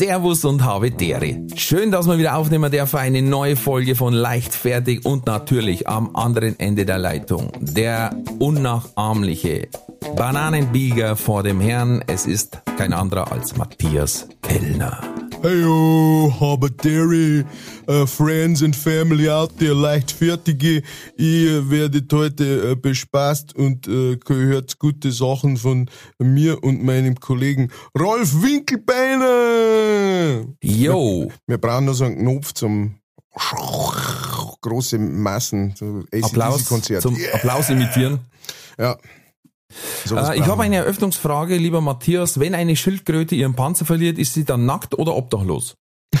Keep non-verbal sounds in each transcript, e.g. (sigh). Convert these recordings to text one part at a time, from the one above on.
Servus und habe Dere. Schön, dass wir wieder aufnehmen dürfen. Eine neue Folge von Leichtfertig und natürlich am anderen Ende der Leitung der unnachahmliche Bananenbieger vor dem Herrn. Es ist kein anderer als Matthias Kellner. Heyo, habe Derry, uh, Friends and Family out there, leichtfertige. Ihr werdet heute uh, bespaßt und uh, gehört gute Sachen von mir und meinem Kollegen Rolf Winkelbeiner. Yo. Wir brauchen nur so einen Knopf zum große Massen, so Applaus Konzert. zum Applaus imitieren. Ja. Sowas Äh, ich habe eine Eröffnungsfrage, lieber Matthias. Wenn eine Schildkröte ihren Panzer verliert, ist sie dann nackt oder obdachlos? (laughs)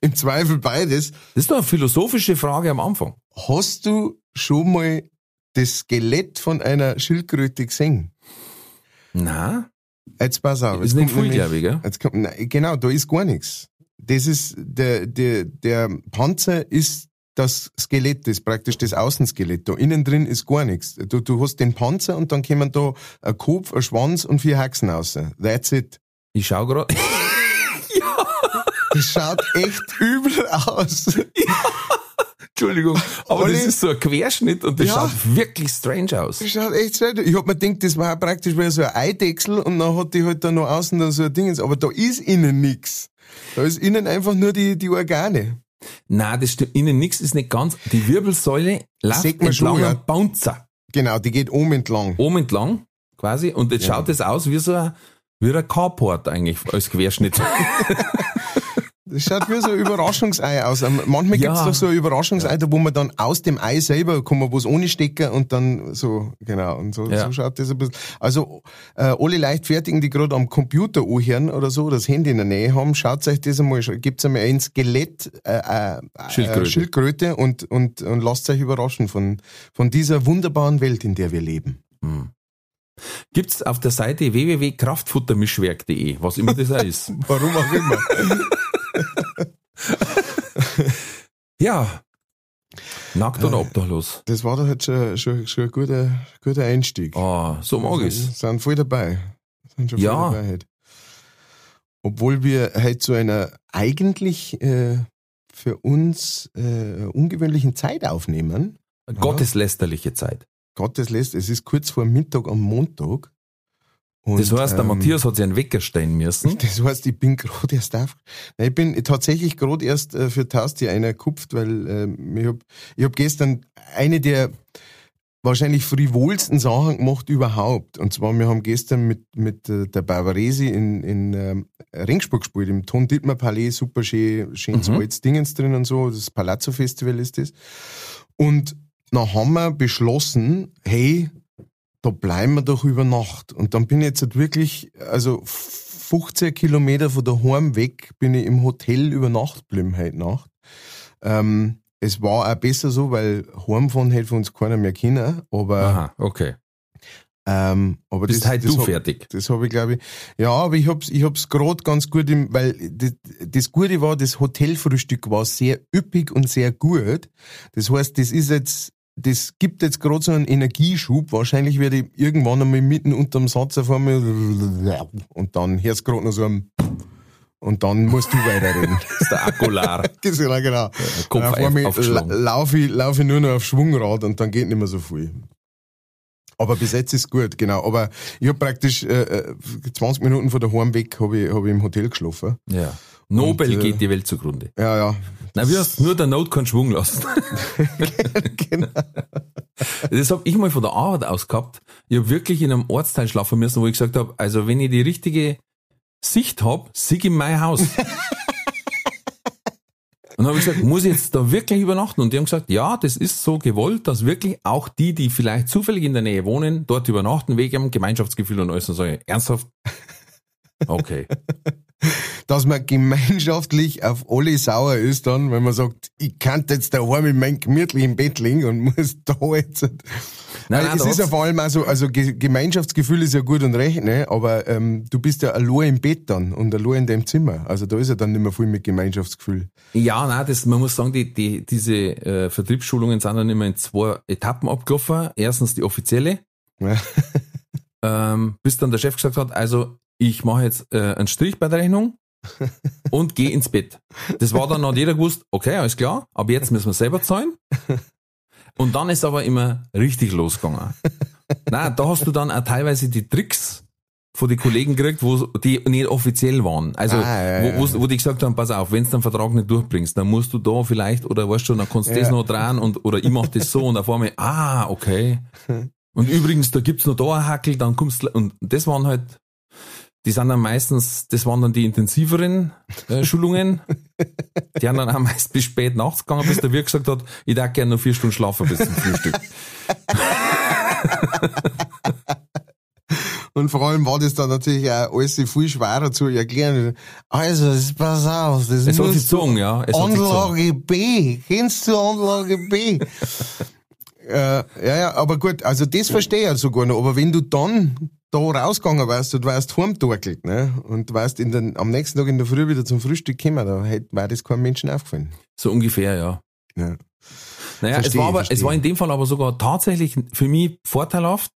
Im Zweifel beides. Das ist doch eine philosophische Frage am Anfang. Hast du schon mal das Skelett von einer Schildkröte gesehen? Na, Jetzt pass auf. ist nicht viel, glaube ich, gell? Jetzt kommt, nein, genau, da ist gar nichts. Das ist, der, der, der Panzer ist das Skelett, das ist praktisch das Außenskelett. Da innen drin ist gar nichts. Du, du hast den Panzer und dann kommen da ein Kopf, ein Schwanz und vier Haxen raus. That's it. Ich schau gerade. (laughs) Das schaut echt übel aus. Entschuldigung, aber Olli. das ist so ein Querschnitt und das Ja. schaut wirklich strange aus. Das schaut echt schön. Ich hab mir gedacht, das war praktisch wie so ein Eidechsel und dann hat die halt da noch außen da so ein Ding. Aber da ist innen nix. Da ist innen einfach nur die, die Organe. Na, das stimmt. Innen nix ist nicht ganz. Die Wirbelsäule läuft man schon, entlang ja. am Bouncer. Genau, die geht oben entlang. Oben entlang, quasi. Und jetzt Ja. schaut das aus wie so ein, wie ein Carport eigentlich als Querschnitt. (laughs) Das schaut wie so ein Überraschungsei aus. Ähm, Manchmal Ja. gibt's doch so ein Überraschungsei, da wo man dann aus dem Ei selber kann man was ohne stecken und dann so, genau, und so, Ja. so schaut das ein bisschen. Also, äh, alle Leichtfertigen, die gerade am Computer anhören oder so, das Handy in der Nähe haben, schaut euch das einmal, gibt's einmal ein Skelett, äh, äh, Schildkröte. Äh, Schildkröte und, und, und lasst euch überraschen von, von dieser wunderbaren Welt, in der wir leben. Gibt's auf der Seite www.kraftfuttermischwerk.de, was immer das auch ist. (laughs) Warum auch immer. (laughs) Ja. Nackt oder obdachlos? Das war doch jetzt schon, schon, schon ein guter, guter Einstieg. Ah, so mag ich's. Sind voll dabei. Sind schon Ja. voll dabei heute. Obwohl wir heute zu einer eigentlich äh, für uns äh, ungewöhnlichen Zeit aufnehmen. Gotteslästerliche Zeit. Gottes lässt, es ist kurz vor Mittag am Montag. Und, Das heißt, der ähm, Matthias hat sich einen Wecker stellen müssen. (laughs) Das heißt, ich bin gerade erst auf. Nein, ich bin tatsächlich gerade erst äh, für Taustier einer gekupft, weil ähm, ich hab, ich hab gestern eine der wahrscheinlich frivolsten Sachen gemacht überhaupt. Und zwar, wir haben gestern mit, mit äh, der Bavaresi in, in ähm, Ringsburg gespielt, im Ton Dittmar Palais, super schön, schönes Mhm. altes Dingens drin und so, das Palazzo Festival ist das. Und dann haben wir beschlossen, hey, da bleiben wir doch über Nacht. Und dann bin ich jetzt halt wirklich, also 15 Kilometer von daheim weg, bin ich im Hotel über Nacht geblieben heute Nacht. Ähm, es war auch besser so, weil heimfahren hätte uns keiner mehr können, aber, Aha, okay. ähm, aber Bist das, halt das du hab- fertig. das habe ich, glaube ich. Ja, aber ich hab's, ich hab's gerade ganz gut im, weil das, das Gute war, das Hotelfrühstück war sehr üppig und sehr gut. Das heißt, das ist jetzt, das gibt jetzt gerade so einen Energieschub. Wahrscheinlich werde ich irgendwann einmal mitten unterm Satz auf einmal und dann hörst du gerade noch so ein und dann musst du weiterreden. Das (laughs) ist der Akular. (laughs) Das ist ja genau. Kopf Auf auf, einmal laufe ich, laufe ich nur noch auf Schwungrad und dann geht nicht mehr so viel. Aber bis jetzt ist gut, genau. Aber ich habe praktisch äh, äh, 20 Minuten von daheim weg habe ich, hab ich im Hotel geschlafen. Ja. Nobel Und, äh, geht die Welt zugrunde. Ja, ja. Na, wir hast nur der Not keinen Schwung lassen. (laughs) genau. Das hab ich mal von der Arbeit aus gehabt. Ich habe wirklich in einem Ortsteil schlafen müssen, wo ich gesagt habe, also wenn ich die richtige Sicht hab, sieg in mein Haus. (laughs) Und dann habe ich gesagt, muss ich jetzt da wirklich übernachten? Und die haben gesagt, ja, das ist so gewollt, dass wirklich auch die, die vielleicht zufällig in der Nähe wohnen, dort übernachten, wegen dem Gemeinschaftsgefühl und alles. Und sage ich, ernsthaft? Okay. Dass man gemeinschaftlich auf alle sauer ist dann, wenn man sagt, ich kann jetzt daheim in meinem gemütlichen Bett liegen und muss da jetzt. Nein, nein, es ist ja vor allem also, also Ge- Gemeinschaftsgefühl ist ja gut und recht, ne? aber ähm, du bist ja allein im Bett dann und allein in dem Zimmer. Also da ist ja dann nicht mehr viel mit Gemeinschaftsgefühl. Ja, nein, das, man muss sagen, die, die, diese äh, Vertriebsschulungen sind dann immer in zwei Etappen abgelaufen. Erstens die offizielle, Ja. ähm, bis dann der Chef gesagt hat, also ich mache jetzt äh, einen Strich bei der Rechnung (laughs) und gehe ins Bett. Das war dann, hat jeder gewusst, okay, alles klar, aber jetzt müssen wir selber zahlen. Und dann ist aber immer richtig losgegangen. Nein, da hast du dann auch teilweise die Tricks von den Kollegen gekriegt, wo die nicht offiziell waren. Also Ah, ja, ja, wo, wo, die gesagt haben, pass auf, wenn du den Vertrag nicht durchbringst, dann musst du da vielleicht, oder weißt du, dann kannst du das Ja. noch dran und oder ich mach das so und auf einmal, ah, okay. Und übrigens, da gibt's noch da ein Hackel, dann kommst du, und das waren halt, die sind dann meistens, das waren dann die intensiveren äh, (laughs) Schulungen. Die haben dann auch meist bis spät nachts gegangen, bis der Wirt gesagt hat, ich darf gerne noch vier Stunden schlafen bis zum Frühstück. (laughs) Und vor allem war das dann natürlich auch alles viel schwerer zu erklären. Also, das- pass auf, das Es hat sich musst du gezogen, ja. Es hat sich. Anlage B. Kennst du Anlage B? Äh, ja, ja, aber gut, also das verstehe ich ja sogar noch. Aber wenn du dann da rausgegangen wärst und wärst heimtorkelt, ne? Und wärst in den, am nächsten Tag in der Früh wieder zum Frühstück gekommen, da hätte, wäre das keinem Menschen aufgefallen. So ungefähr, ja. Ja. Naja, es Verstehe, war aber, es war in dem Fall aber sogar tatsächlich für mich vorteilhaft,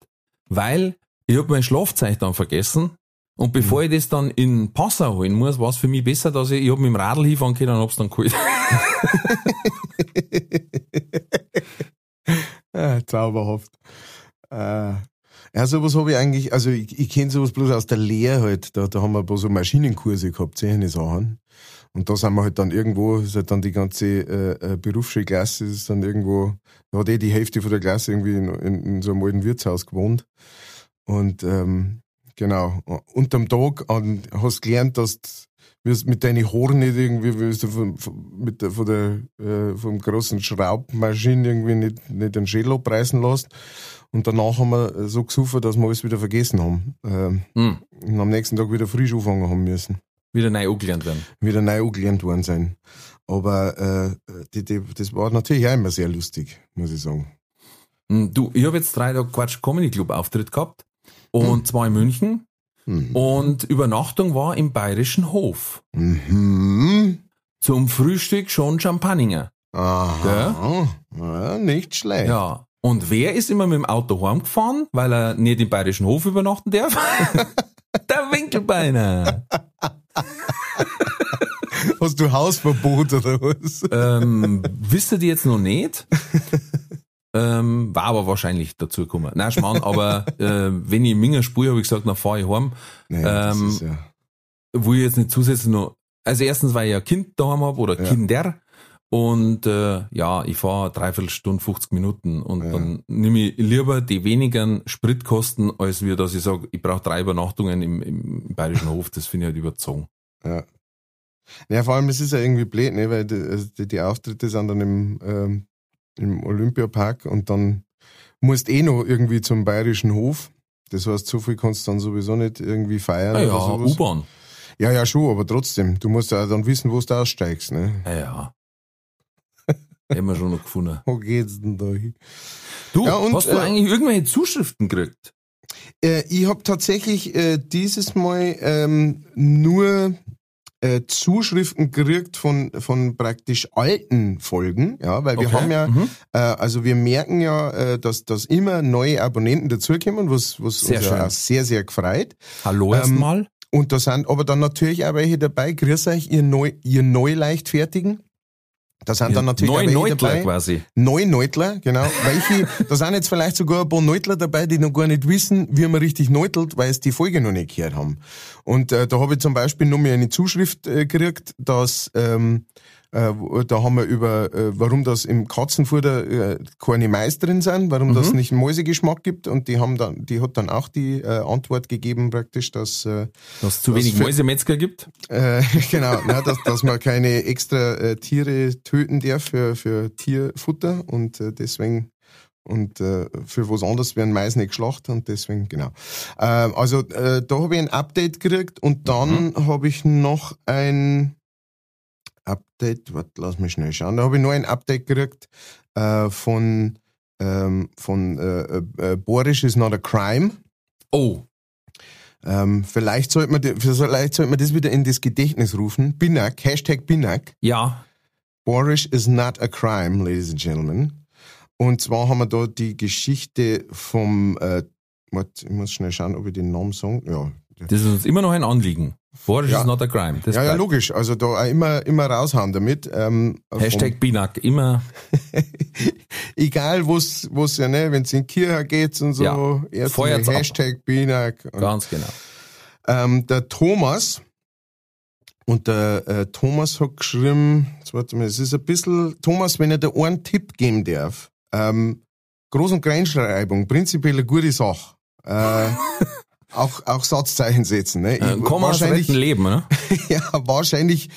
weil ich hab mein Schlafzeichen dann vergessen. Und bevor Mhm. ich das dann in Passau holen muss, war es für mich besser, dass ich, ich mit dem Radl hinfahren können und hab's dann geholt. (laughs) (laughs) Ja, zauberhaft. Äh, ja, sowas habe ich eigentlich, also ich, ich kenne sowas bloß aus der Lehre halt. Da, da haben wir ein paar so Maschinenkurse gehabt, solche Sachen. Und da sind wir halt dann irgendwo, ist halt dann die ganze äh, äh, Berufsschulklasse, ist dann irgendwo, da hat eh die Hälfte von der Klasse irgendwie in, in, in so einem alten Wirtshaus gewohnt. Und ähm, genau, unterm Tag an, hast gelernt, dass mit deinen Haaren nicht irgendwie, wirst du von, mit der, von der, äh, vom großen Schraubmaschine irgendwie nicht, nicht den Schädel abreißen lässt. Und danach haben wir so gesucht, dass wir alles wieder vergessen haben. Ähm, Hm, und am nächsten Tag wieder frisch anfangen haben müssen. wieder neu angelernt werden. Wieder neu angelernt worden sein. Aber äh, die, die, das war natürlich auch immer sehr lustig, muss ich sagen. Hm, Du, ich habe jetzt drei Tage Quatsch Comedy Club Auftritt gehabt. Und zwar in München. Mhm. Und Übernachtung war im Bayerischen Hof. Mhm. Zum Frühstück schon Champagner. Aha. Ja, nicht schlecht. Ja. Und wer ist immer mit dem Auto heimgefahren, weil er nicht im Bayerischen Hof übernachten darf? (laughs) Der Winkelbeiner. Hast du Hausverbot oder was? ähm, wisst ihr die jetzt noch nicht? (laughs) ähm, war aber wahrscheinlich dazu gekommen. Nein, Schmarrn, (laughs) aber äh, wenn ich in Minger spüre, habe ich gesagt, dann fahre ich heim. Nee, das Ähm, ist ja. Wo ich jetzt nicht zusätzlich noch, also erstens, weil ich ja ein Kind daheim habe oder Ja. Kinder. Und äh, ja, ich fahre dreiviertel Stunde, 50 Minuten und Ja. dann nehme ich lieber die wenigen Spritkosten, als wir, dass ich sage, ich brauche drei Übernachtungen im, im Bayerischen Hof. Das finde ich halt überzogen. Ja. Ja, vor allem, es ist ja irgendwie blöd, ne, weil die, also die, die Auftritte sind dann im, ähm, im Olympiapark und dann musst eh noch irgendwie zum Bayerischen Hof. Das heißt, so viel kannst du dann sowieso nicht irgendwie feiern. Ja, oder ja, sowas. U-Bahn. Ja, ja, schon, aber trotzdem. Du musst ja dann wissen, wo du aussteigst. Ne? Ja, ja. (laughs) Hätten wir schon noch gefunden. Wo geht's denn da hin? Du, Ja, und, hast du äh, eigentlich irgendwelche Zuschriften gekriegt? Äh, ich habe tatsächlich äh, dieses Mal ähm, nur äh, Zuschriften gekriegt von, von praktisch alten Folgen, ja, weil wir Okay, haben ja, mhm. äh, also wir merken ja, äh, dass, dass immer neue Abonnenten dazukommen, was, was Sehr uns ja auch sehr, sehr gefreut. Hallo ähm, erstmal. Und da sind aber dann natürlich auch welche dabei, grüß euch, ihr neu, ihr neu leichtfertigen. Da sind dann natürlich Neun Neutler quasi. Neun Neutler, genau. Welche, (laughs) da sind jetzt vielleicht sogar ein paar Neutler dabei, die noch gar nicht wissen, wie man richtig neutelt, weil es die Folge noch nicht gehört haben. Und äh, da habe ich zum Beispiel noch mal eine Zuschrift äh, gekriegt, dass ähm, äh, da haben wir über, äh, warum das im Katzenfutter äh, keine Mais drin sind, warum Mhm. das nicht Mäusegeschmack gibt. Und die haben dann, die hat dann auch die äh, Antwort gegeben praktisch, dass äh, Dass es zu wenig für- Mäusemetzger gibt. äh, (laughs) genau, na, dass, dass man keine extra äh, Tiere töten darf für, für Tierfutter und äh, deswegen und äh, für was anderes werden Mais nicht geschlacht und deswegen, genau. Äh, also äh, da habe ich ein Update gekriegt und dann mhm. habe ich noch ein Update, warte, lass mich schnell schauen, da habe ich noch ein Update gekriegt äh, von, ähm, von äh, äh, Boris is not a crime. Oh. Ähm, vielleicht sollte man, vielleicht sollte man das wieder in das Gedächtnis rufen. Binak, Hashtag Binak. Ja. Boris is not a crime, ladies and gentlemen. Und zwar haben wir da die Geschichte vom, äh, ich muss schnell schauen, ob ich den Namen sage. Ja. Das ist uns immer noch ein Anliegen. Boris ja. is not a crime. Das ja, ja, logisch. Also da auch immer, immer raushauen damit. Ähm, Hashtag Binak, immer. (laughs) Egal, wo's, wo's ja, ne, wenn es in Kirche geht und so. Ja. Erst Hashtag Binak. Ganz genau. Ähm, der Thomas, und der äh, Thomas hat geschrieben, jetzt warte mal, es ist ein bisschen, Thomas, wenn er dir einen Tipp geben darf, ähm, Groß- und Kleinschreibung, prinzipiell eine gute Sache. Äh, (laughs) auch, auch Satzzeichen setzen. Ne? Ich, Komma wahrscheinlich Leben, ne? (laughs) ja, wahrscheinlich.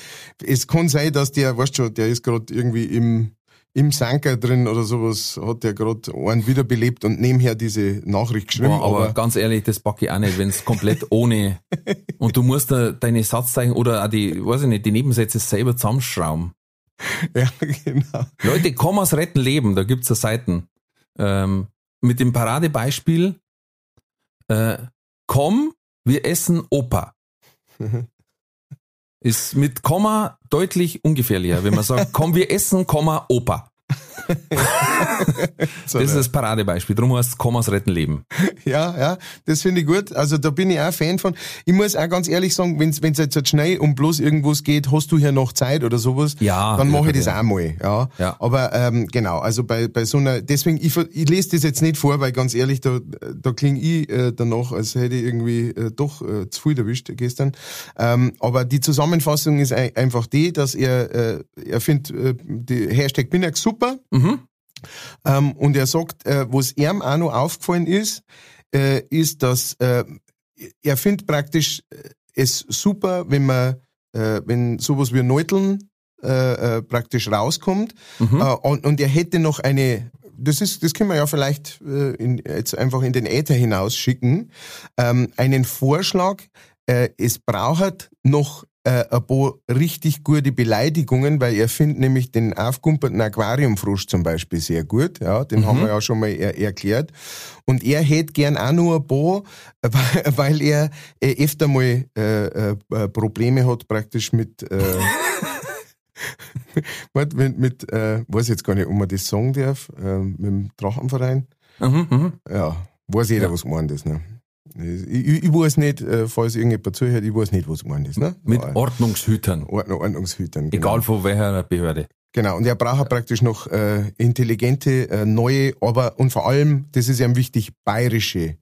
Es kann sein, dass der, weißt schon, der ist gerade irgendwie im im Sanker drin oder sowas hat der gerade einen wiederbelebt und nebenher diese Nachricht geschrieben. Boah, aber, aber, ganz ehrlich, das packe ich auch nicht, wenn es komplett (laughs) ohne und du musst da deine Satzzeichen oder auch die, weiß ich nicht, die Nebensätze selber zusammenschrauben. (laughs) Ja, genau. Leute, Kommas retten Leben, da gibt's ja Seiten. Ähm, mit dem Paradebeispiel, äh, komm, wir essen Opa. (laughs) Ist mit Komma deutlich ungefährlicher, wenn man sagt, (laughs) komm, wir essen, Komma, Opa. (laughs) so, das ist das Paradebeispiel. Darum heißt Kommas retten Leben. Ja, ja, das finde ich gut. Also da bin ich auch Fan von. Ich muss auch ganz ehrlich sagen, wenn es jetzt halt schnell um bloß irgendwas geht, hast du hier noch Zeit oder sowas, ja, dann mache ich das auch mal. Ja. ja. Aber ähm, genau, also bei, bei so einer, deswegen, ich, ich lese das jetzt nicht vor, weil ganz ehrlich, da, da klinge ich äh, danach, als hätte ich irgendwie äh, doch äh, zu viel erwischt gestern. Ähm, aber die Zusammenfassung ist einfach die, dass er, äh, er findet äh, die Hashtag Binak super. Mhm. Ähm, und er sagt, äh, was ihm auch noch aufgefallen ist, äh, ist, dass äh, er findet praktisch äh, es super, wenn man, äh, wenn sowas wie Neuteln äh, praktisch rauskommt. Mhm. Und, und er hätte noch eine das ist, das können wir ja vielleicht in, jetzt einfach in den Äther hinausschicken. Ähm, einen Vorschlag. Es braucht noch äh, ein paar richtig gute Beleidigungen, weil er findet nämlich den aufgumperten Aquariumfrosch zum Beispiel sehr gut. Ja, den mhm. haben wir ja schon mal er erklärt. Und er hätte gern auch nur ein paar, (laughs) weil er äh, öfter mal äh, äh, Probleme hat praktisch mit äh, (laughs) mit, mit äh, weiß jetzt gar nicht, ob man das sagen darf, äh, mit dem Drachenverein. Mhm, mh. Ja, weiß jeder, ja. was gemeint ist. Ne? Ich, ich weiß nicht, äh, falls irgendjemand zuhört, ich weiß nicht, was gemeint ist. Ne? Mit Ordnungshütern. Ordnung, Ordnungshütern. Genau. Egal von welcher Behörde. Genau, und er braucht praktisch noch äh, intelligente, äh, neue, aber und vor allem, das ist ihm wichtig, bayerische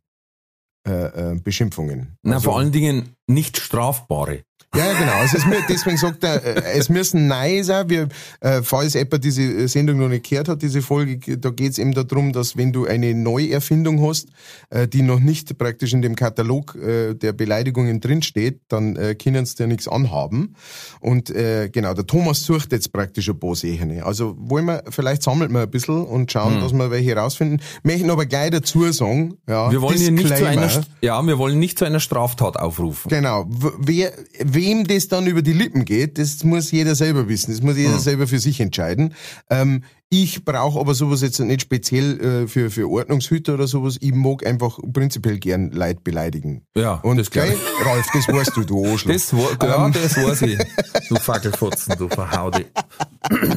äh, äh, Beschimpfungen. Na, also, vor allen Dingen nicht strafbare. Ja, ja, genau. Es, deswegen sagt er, äh, es müssen Nein sein. Wir, äh, falls jemand diese Sendung noch nicht gehört hat, diese Folge, da geht es eben darum, dass wenn du eine Neuerfindung hast, äh, die noch nicht praktisch in dem Katalog äh, der Beleidigungen drinsteht, dann äh, können sie dir nichts anhaben. Und äh, genau, der Thomas sucht jetzt praktisch ein paar Sachen. Also wollen wir, vielleicht sammelt wir ein bisschen und schauen, hm. dass wir welche rausfinden. Möchten aber gleich dazu sagen, ja, wir wollen hier nicht zu einer, ja, wir wollen nicht zu einer Straftat aufrufen. Genau. Wer, wer wem das dann über die Lippen geht, das muss jeder selber wissen. Das muss jeder mhm. selber für sich entscheiden. Ähm, ich brauche aber sowas jetzt nicht speziell äh, für, für Ordnungshüter oder sowas. Ich mag einfach prinzipiell gern Leid beleidigen. Ja, und das gleich, Ralf, das weißt du, du Arschloch. Das, war, ja, ähm. das weiß ich. Du Fackelfotzen, du Verhaude.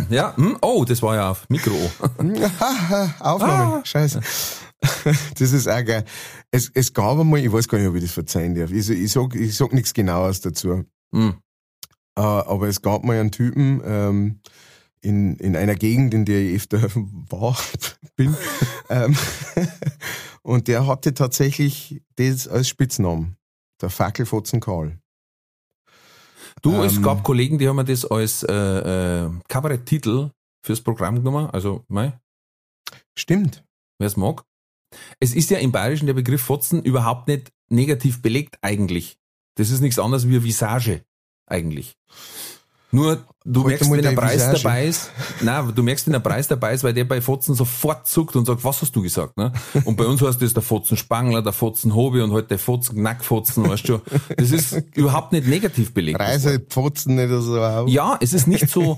ja, hm? oh, das war ja auf Mikro. (laughs) Aufnahme, ah. scheiße. das ist auch geil. Es, es gab einmal, ich weiß gar nicht, ob ich das verzeihen darf. Ich, ich sag, ich sag nichts genaues dazu. Mhm. Äh, aber es gab mal einen Typen ähm, in, in einer Gegend, in der ich öfter (laughs) war, bin. (laughs) ähm, und der hatte tatsächlich das als Spitznamen. Der Fackelfotzen Karl. Du, ähm, es gab Kollegen, die haben mir das als äh, äh, Kabaretttitel fürs Programm genommen. Also, mei. Stimmt. Wer es mag. Es ist ja im Bayerischen der Begriff Fotzen überhaupt nicht negativ belegt eigentlich. Das ist nichts anderes wie Visage eigentlich. Nur du Heute merkst, wenn der Preis Visage. dabei ist, nein, du merkst, wenn der Preis dabei ist, weil der bei Fotzen sofort zuckt und sagt, was hast du gesagt, ne? Und bei uns heißt das der Fotzen Spangler, der Fotzen Hobby und halt der Fotzen Knackfotzen, weißt du. Das ist überhaupt nicht negativ belegt. Reise pfotzen nicht so auf. Ja, es ist nicht so,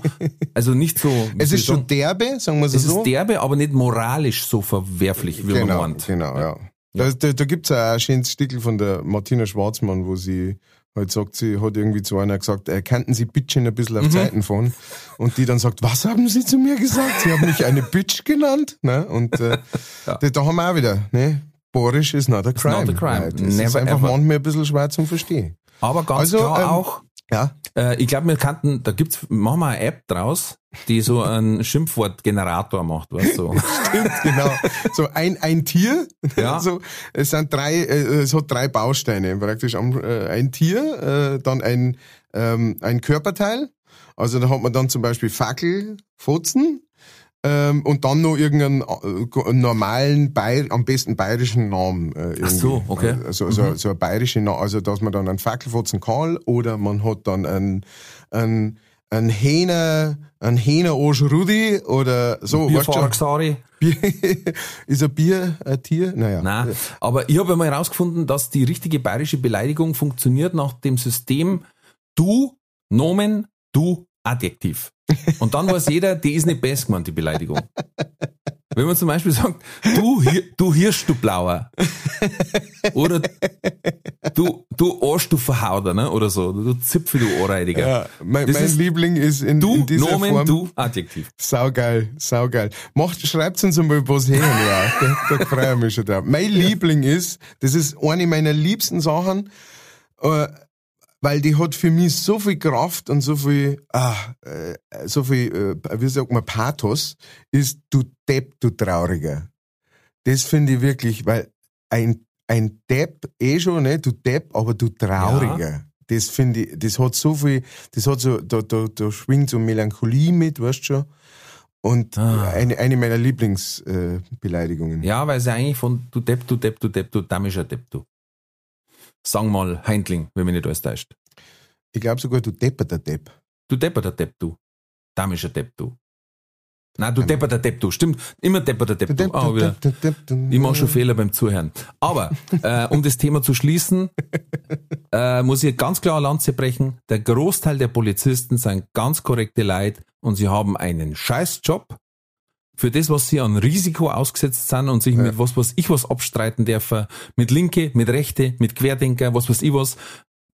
also nicht so, (laughs) Es ist schon derbe, sagen wir es es so. ist derbe, aber nicht moralisch so verwerflich, wie genau, man meint. genau, ja. Da, da, da gibt's auch ein schönes Stickel von der Martina Schwarzmann, wo sie halt sagt, sie hat irgendwie zu einer gesagt, äh, könnten Sie Bitchen ein bisschen auf Mhm. Zeiten fahren? Und die dann sagt, was haben Sie zu mir gesagt? Sie haben mich eine Bitch genannt? Ne? Und äh, (laughs) da, da haben wir auch wieder, ne? Borisch is not a crime. not a crime. Weil Das ist Never einfach ever. manchmal ein bisschen schwer zum Verstehen. Aber ganz Also, klar ähm, auch, Ja, äh, ich glaube, wir kannten, da gibt's, machen wir eine App draus, die so (laughs) einen Schimpfwortgenerator macht, weißt du. stimmt, genau. So ein, ein Tier, Ja. (laughs) so, es sind drei, äh, es hat drei Bausteine, praktisch äh, ein Tier, äh, dann ein, ähm, ein Körperteil, also da hat man dann zum Beispiel Fackel, Fotzen, ähm, und dann noch irgendeinen äh, normalen, Bayer, am besten bayerischen Namen. Äh, irgendwie. so, okay. Also, so, so ein bayerischer Name, also dass man dann einen Fackelfotzen Karl oder man hat dann einen, einen, einen Hähner, einen Hähner Osch Rudi oder so. Bierfahrer. Bier, (laughs) ist ein Bier ein Tier? Naja. Nein, aber ich habe mal herausgefunden, dass die richtige bayerische Beleidigung funktioniert nach dem System du, Nomen, du, Adjektiv. Und dann weiß jeder, die ist nicht best gemeint, die Beleidigung. Wenn man zum Beispiel sagt, du, du Hirsch, du Blauer. Oder du, du Arsch, du Verhauter, ne? Oder so. Du Zipfel, du Ohrreidiger. Ja, mein, mein ist Liebling ist in, Du, in dieser Nomen, Form. du, Adjektiv. Saugeil, saugeil. Macht, schreibt uns einmal was her, ja. Da, da freue ich mich schon drauf. Mein Liebling ist, das ist eine meiner liebsten Sachen, äh, weil die hat für mich so viel Kraft und so viel, ah, äh, so viel, äh, wie sagt man, Pathos, ist du Depp, du Trauriger. Das finde ich wirklich, weil ein, ein Depp eh schon, ne, du Depp, aber du Trauriger. Das finde ich, das hat so viel, das hat so, da, da, da schwingt so Melancholie mit, weißt du schon. Und Ah. eine, eine meiner Lieblingsbeleidigungen. Äh. Ja, weil sie eigentlich von du Depp, du Depp, du Depp, du damischer Depp, du. Sang mal Heindling, wenn mich nicht alles täuscht. Ich glaube sogar, du depperter Depp. Du depperter Depp, du. Damischer Depp, du. Nein, du Ähm. depperter Depp, du. Stimmt, immer depperter Depp, du. Ah, wieder. Ich mache schon Fehler beim Zuhören. Aber, (laughs) äh, um das Thema zu schließen, äh, muss ich ganz klar eine Lanze brechen. Der Großteil der Polizisten sind ganz korrekte Leute und sie haben einen Scheißjob für das, was sie an Risiko ausgesetzt sind und sich mit was, was ich was abstreiten dürfen, mit Linke, mit Rechte, mit Querdenker, was weiß ich was,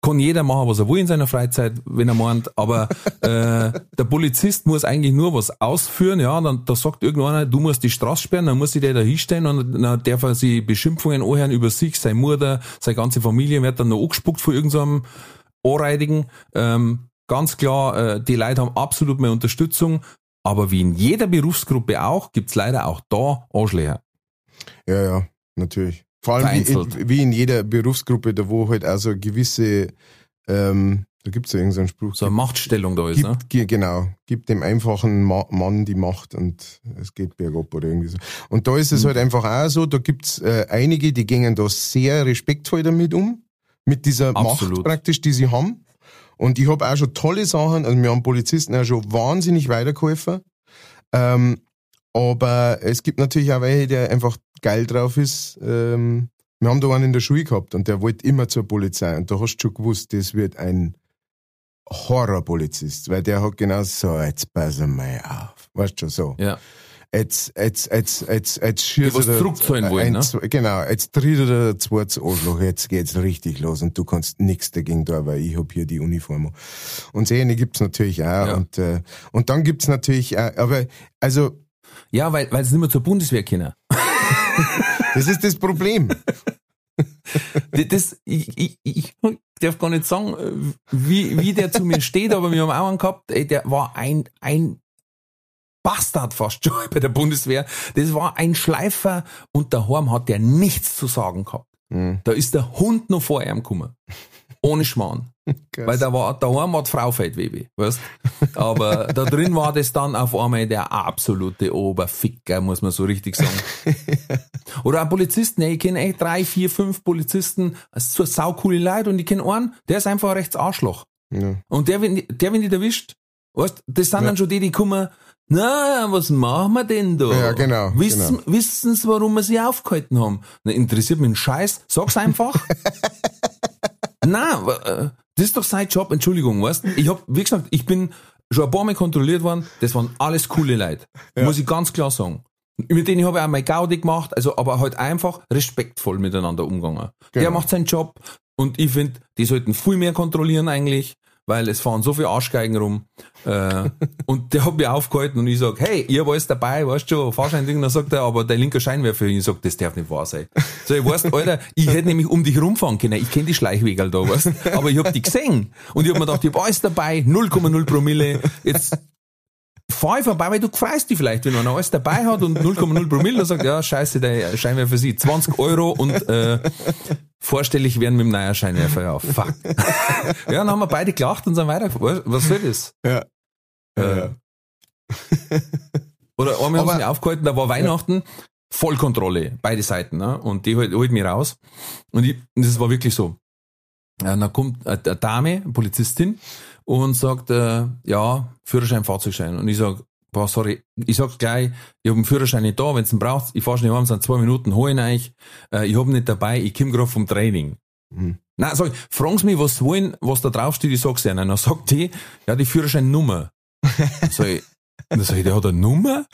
kann jeder machen, was er will in seiner Freizeit, wenn er meint, aber (laughs) äh, der Polizist muss eigentlich nur was ausführen, ja, dann da sagt irgendeiner, du musst die Straße sperren, dann muss sich der da hinstellen und dann darf er sich Beschimpfungen anhören über sich, seine Mutter, seine ganze Familie wird dann noch angespuckt von irgendeinem Anreidigen. Ähm, ganz klar, äh, die Leute haben absolut mehr Unterstützung, aber wie in jeder Berufsgruppe auch, gibt's leider auch da Arschlöcher. Ja, ja, natürlich. Vor allem wie wie in jeder Berufsgruppe, da wo halt also gewisse, ähm, da gibt's ja irgendeinen Spruch. So eine Machtstellung da ist, ne? gibt, ge- genau, gibt dem einfachen Ma Mann die Macht und es geht bergab oder irgendwie so. Und da ist Mhm. es halt einfach auch so, da gibt's äh, einige, die gehen da sehr respektvoll damit um, mit dieser Absolut. Macht praktisch, die sie haben. Und ich habe auch schon tolle Sachen, also wir haben Polizisten auch schon wahnsinnig weitergeholfen. Ähm, aber es gibt natürlich auch welche, der einfach geil drauf ist. Ähm, wir haben da einen in der Schule gehabt und der wollte immer zur Polizei. Und da hast du schon gewusst, das wird ein Horrorpolizist, weil der hat genau so, jetzt pass mal auf. Weißt du, so. Ja. Jetzt, jetzt, jetzt, jetzt, jetzt schießt er zurückzahlen wollen, ne? zwei- Genau, jetzt tritt er der zweites Arschloch, jetzt geht's richtig los und du kannst nichts dagegen tun, weil ich hab hier die Uniform. Und so eine gibt's natürlich auch. Ja. Und, äh, und dann gibt's natürlich auch, aber, also, Ja, weil, weil sie nicht mehr zur Bundeswehr können. (laughs) das ist das Problem. (laughs) Das, ich, ich, ich darf gar nicht sagen, äh, wie, wie der zu mir steht, aber wir haben auch einen gehabt, ey, der war ein, ein Bastard fast schon (laughs) bei der Bundeswehr. Das war ein Schleifer und daheim hat der nichts zu sagen gehabt. Mhm. Da ist der Hund noch vor ihm gekommen. Ohne Schmarrn. (laughs) Weil da war, daheim hat die Frau Feldwebe, weißt? Aber da drin war das dann auf einmal der absolute Oberficker, muss man so richtig sagen. (laughs) Oder ein Polizisten, ey, ich kenne echt drei, vier, fünf Polizisten, so saucoole Leute und ich kenne einen, der ist einfach ein rechts Arschloch. Ja. Und der, wenn, der, wenn dich erwischt, Weißt, das sind dann schon die, die kommen, na, was machen wir denn da? Ja, genau, Wissen, genau. wissen sie, warum wir sie aufgehalten haben? Na, interessiert mich ein Scheiß, sag's einfach. (laughs) Na, äh, das ist doch sein Job, Entschuldigung, weißt Ich hab, wie gesagt, ich bin schon ein paar Mal kontrolliert worden, das waren alles coole Leute. Muss ich ganz klar sagen. Mit denen habe ich auch mal Gaudi gemacht, also aber halt einfach respektvoll miteinander umgegangen. Der Genau. macht seinen Job und ich finde, die sollten viel mehr kontrollieren eigentlich, weil es fahren so viele Arschgeigen rum. Äh, und der hat mich aufgehalten und ich sag, hey, hab alles dabei, weißt du Fahrschein-Ding, dann sagt er, aber dein linker Scheinwerfer, ich sag, das darf nicht wahr sein. So, ich weißt, Alter, ich hätte nämlich um dich rumfahren können, ich kenne die Schleichwegel da, weißt aber ich hab die gesehen und ich hab mir gedacht, ich hab alles dabei, 0,0 Promille, jetzt fahr ich vorbei, weil du freust dich vielleicht, wenn einer alles dabei hat und 0,0 Promille, dann sagt, ja, scheiße, der Scheinwerfer sie 20 Euro und äh, vorstellig werden mit dem neuen Scheinwerfer, ja, fuck. (laughs) ja, dann haben wir beide gelacht und sind weiter, was, soll das? Ja. Äh, Ja. (laughs) Oder einmal haben sie mich aufgehalten, da war Weihnachten, Vollkontrolle, beide Seiten, ne? und die halt, holt mich raus. Und, ich, und das war wirklich so. Ja, dann kommt eine eine Dame, eine Polizistin, und sagt, äh, ja, Führerschein, Fahrzeugschein. Und ich sag, boah, sorry, ich sag gleich, ich hab einen Führerschein nicht da, wenn's ihn braucht, ich fahr schnell heim, sind zwei Minuten, hol ihn euch, äh, ich hab ihn nicht dabei, ich komm grad vom Training. Mhm. Nein, sag ich, fragen Sie mich, was wollen, was da draufsteht, ich sag's ihnen. Dann sagt die, ja, die Führerscheinnummer. (laughs) Sag ich, dann sag ich, der hat eine Nummer?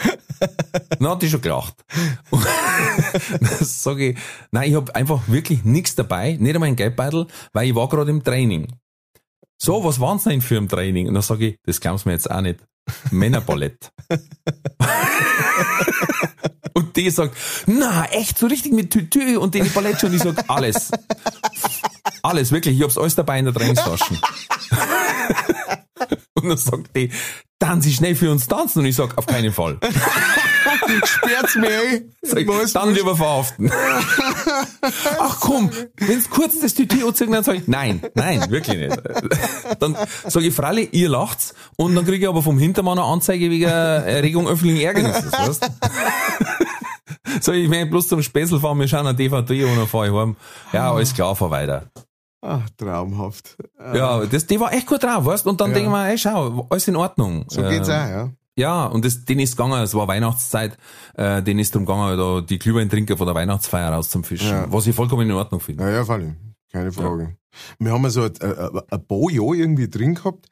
Dann hat die schon gelacht. Und (laughs) dann sag ich, nein, ich hab einfach wirklich nichts dabei, nicht einmal ein Geldbeutel, weil ich war gerade im Training. So, was waren's denn für ein Training? Und dann sag ich, das glauben Sie mir jetzt auch nicht. Männerballett. (laughs) und die sagt, na, echt, so richtig mit Tütü und den Ballett schon. Ich sag, alles. Alles, wirklich, ich hab's alles dabei in der Trainingstasche. (laughs) (laughs) und dann sagt die, dann Sie schnell für uns tanzen. Und ich sag, auf keinen Fall. (laughs) Sperrt's mir, ey. Sag ich, Was? dann lieber verhaften. (laughs) Ach komm, wenn's kurz das Tütü anziehen, dann sag ich, nein, nein, wirklich nicht. Dann sag ich, Fralle, ihr lacht's und dann kriege ich aber vom Hintermann eine Anzeige wegen Erregung öffentlichen Ärgernisses, weißt? Sag ich, ich bloß zum Späßel fahren, wir schauen eine DVD und dann fahr ich heim. Ja, alles klar, fahr weiter. Ach, traumhaft. Äh, Ja, das, die war echt gut drauf, weißt? Und dann Ja. denke ich mir, ey, schau, alles in Ordnung. So geht's Äh, auch, ja. Ja, und das, den ist gegangen, es war Weihnachtszeit, äh, den ist drum gegangen, da die Glühweintrinker von der Weihnachtsfeier raus zum Fischen. Ja. Was ich vollkommen in Ordnung finde. Ja, ja, vor allem. Keine Frage. Wir haben ja so ein, ein, ein paar Jahre irgendwie drin gehabt.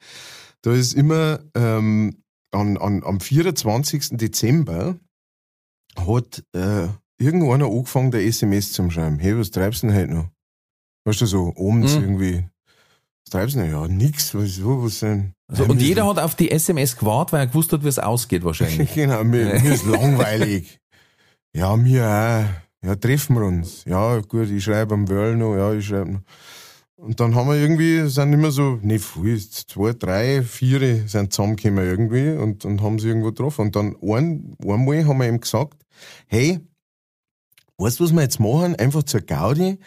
Da ist immer ähm, an, an, am 24. Dezember hat äh, irgendeiner angefangen, der SMS zu schreiben. Hey, was treibst du denn heute noch? Weißt du, so abends Mhm. irgendwie. Was treibst du denn? Ja, nix. Was, was denn? Also, und jeder hat auf die SMS gewartet, weil er gewusst hat, wie es ausgeht wahrscheinlich. (laughs) Genau, mir, (laughs) mir ist langweilig. Ja, mir auch. Ja, treffen wir uns. Ja, gut, ich schreibe am Wörl noch, ja, ich schreibe noch. Und dann haben wir irgendwie, sind immer so, nicht viel, zwei, drei, vier sind zusammengekommen irgendwie und, und haben sie irgendwo getroffen. Und dann ein, einmal haben wir ihm gesagt, hey, weißt du, was wir jetzt machen? Einfach zur Gaudi.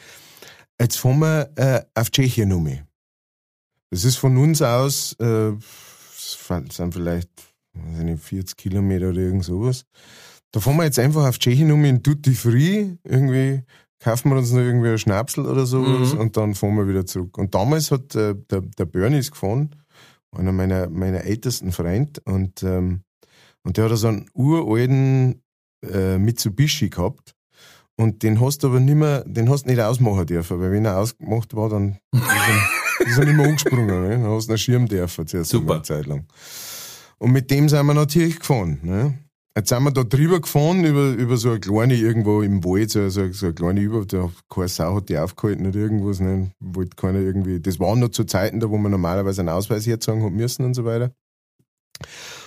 Jetzt fahren wir äh, auf Tschechien um. Das ist von uns aus, äh, es sind vielleicht weiß ich nicht, 40 Kilometer oder irgend sowas. Da fahren wir jetzt einfach auf Tschechien um in Duty Free, irgendwie kaufen wir uns noch irgendwie einen Schnapsel oder sowas Mhm. und dann fahren wir wieder zurück. Und damals hat äh, der, der Bernie ist gefahren, einer meiner, meiner ältesten Freund und, ähm, und der hat so einen uralten äh, Mitsubishi gehabt und den hast du aber nicht mehr, den hast du nicht ausmachen dürfen, weil wenn er ausgemacht war, dann ist er, (laughs) ist nicht mehr umgesprungen. Ne? Dann hast du einen Schirm dürfen zuerst Super. eine Zeit lang. Und mit dem sind wir natürlich gefahren. Ne? Jetzt sind wir da drüber gefahren, über, über so eine kleine, irgendwo im Wald, so, so, so eine kleine Über, da keine Sau hat die aufgehalten oder irgendwas, ne? wollte keiner irgendwie, das waren noch zu Zeiten da, wo man normalerweise einen Ausweis herzeigen hat müssen und so weiter.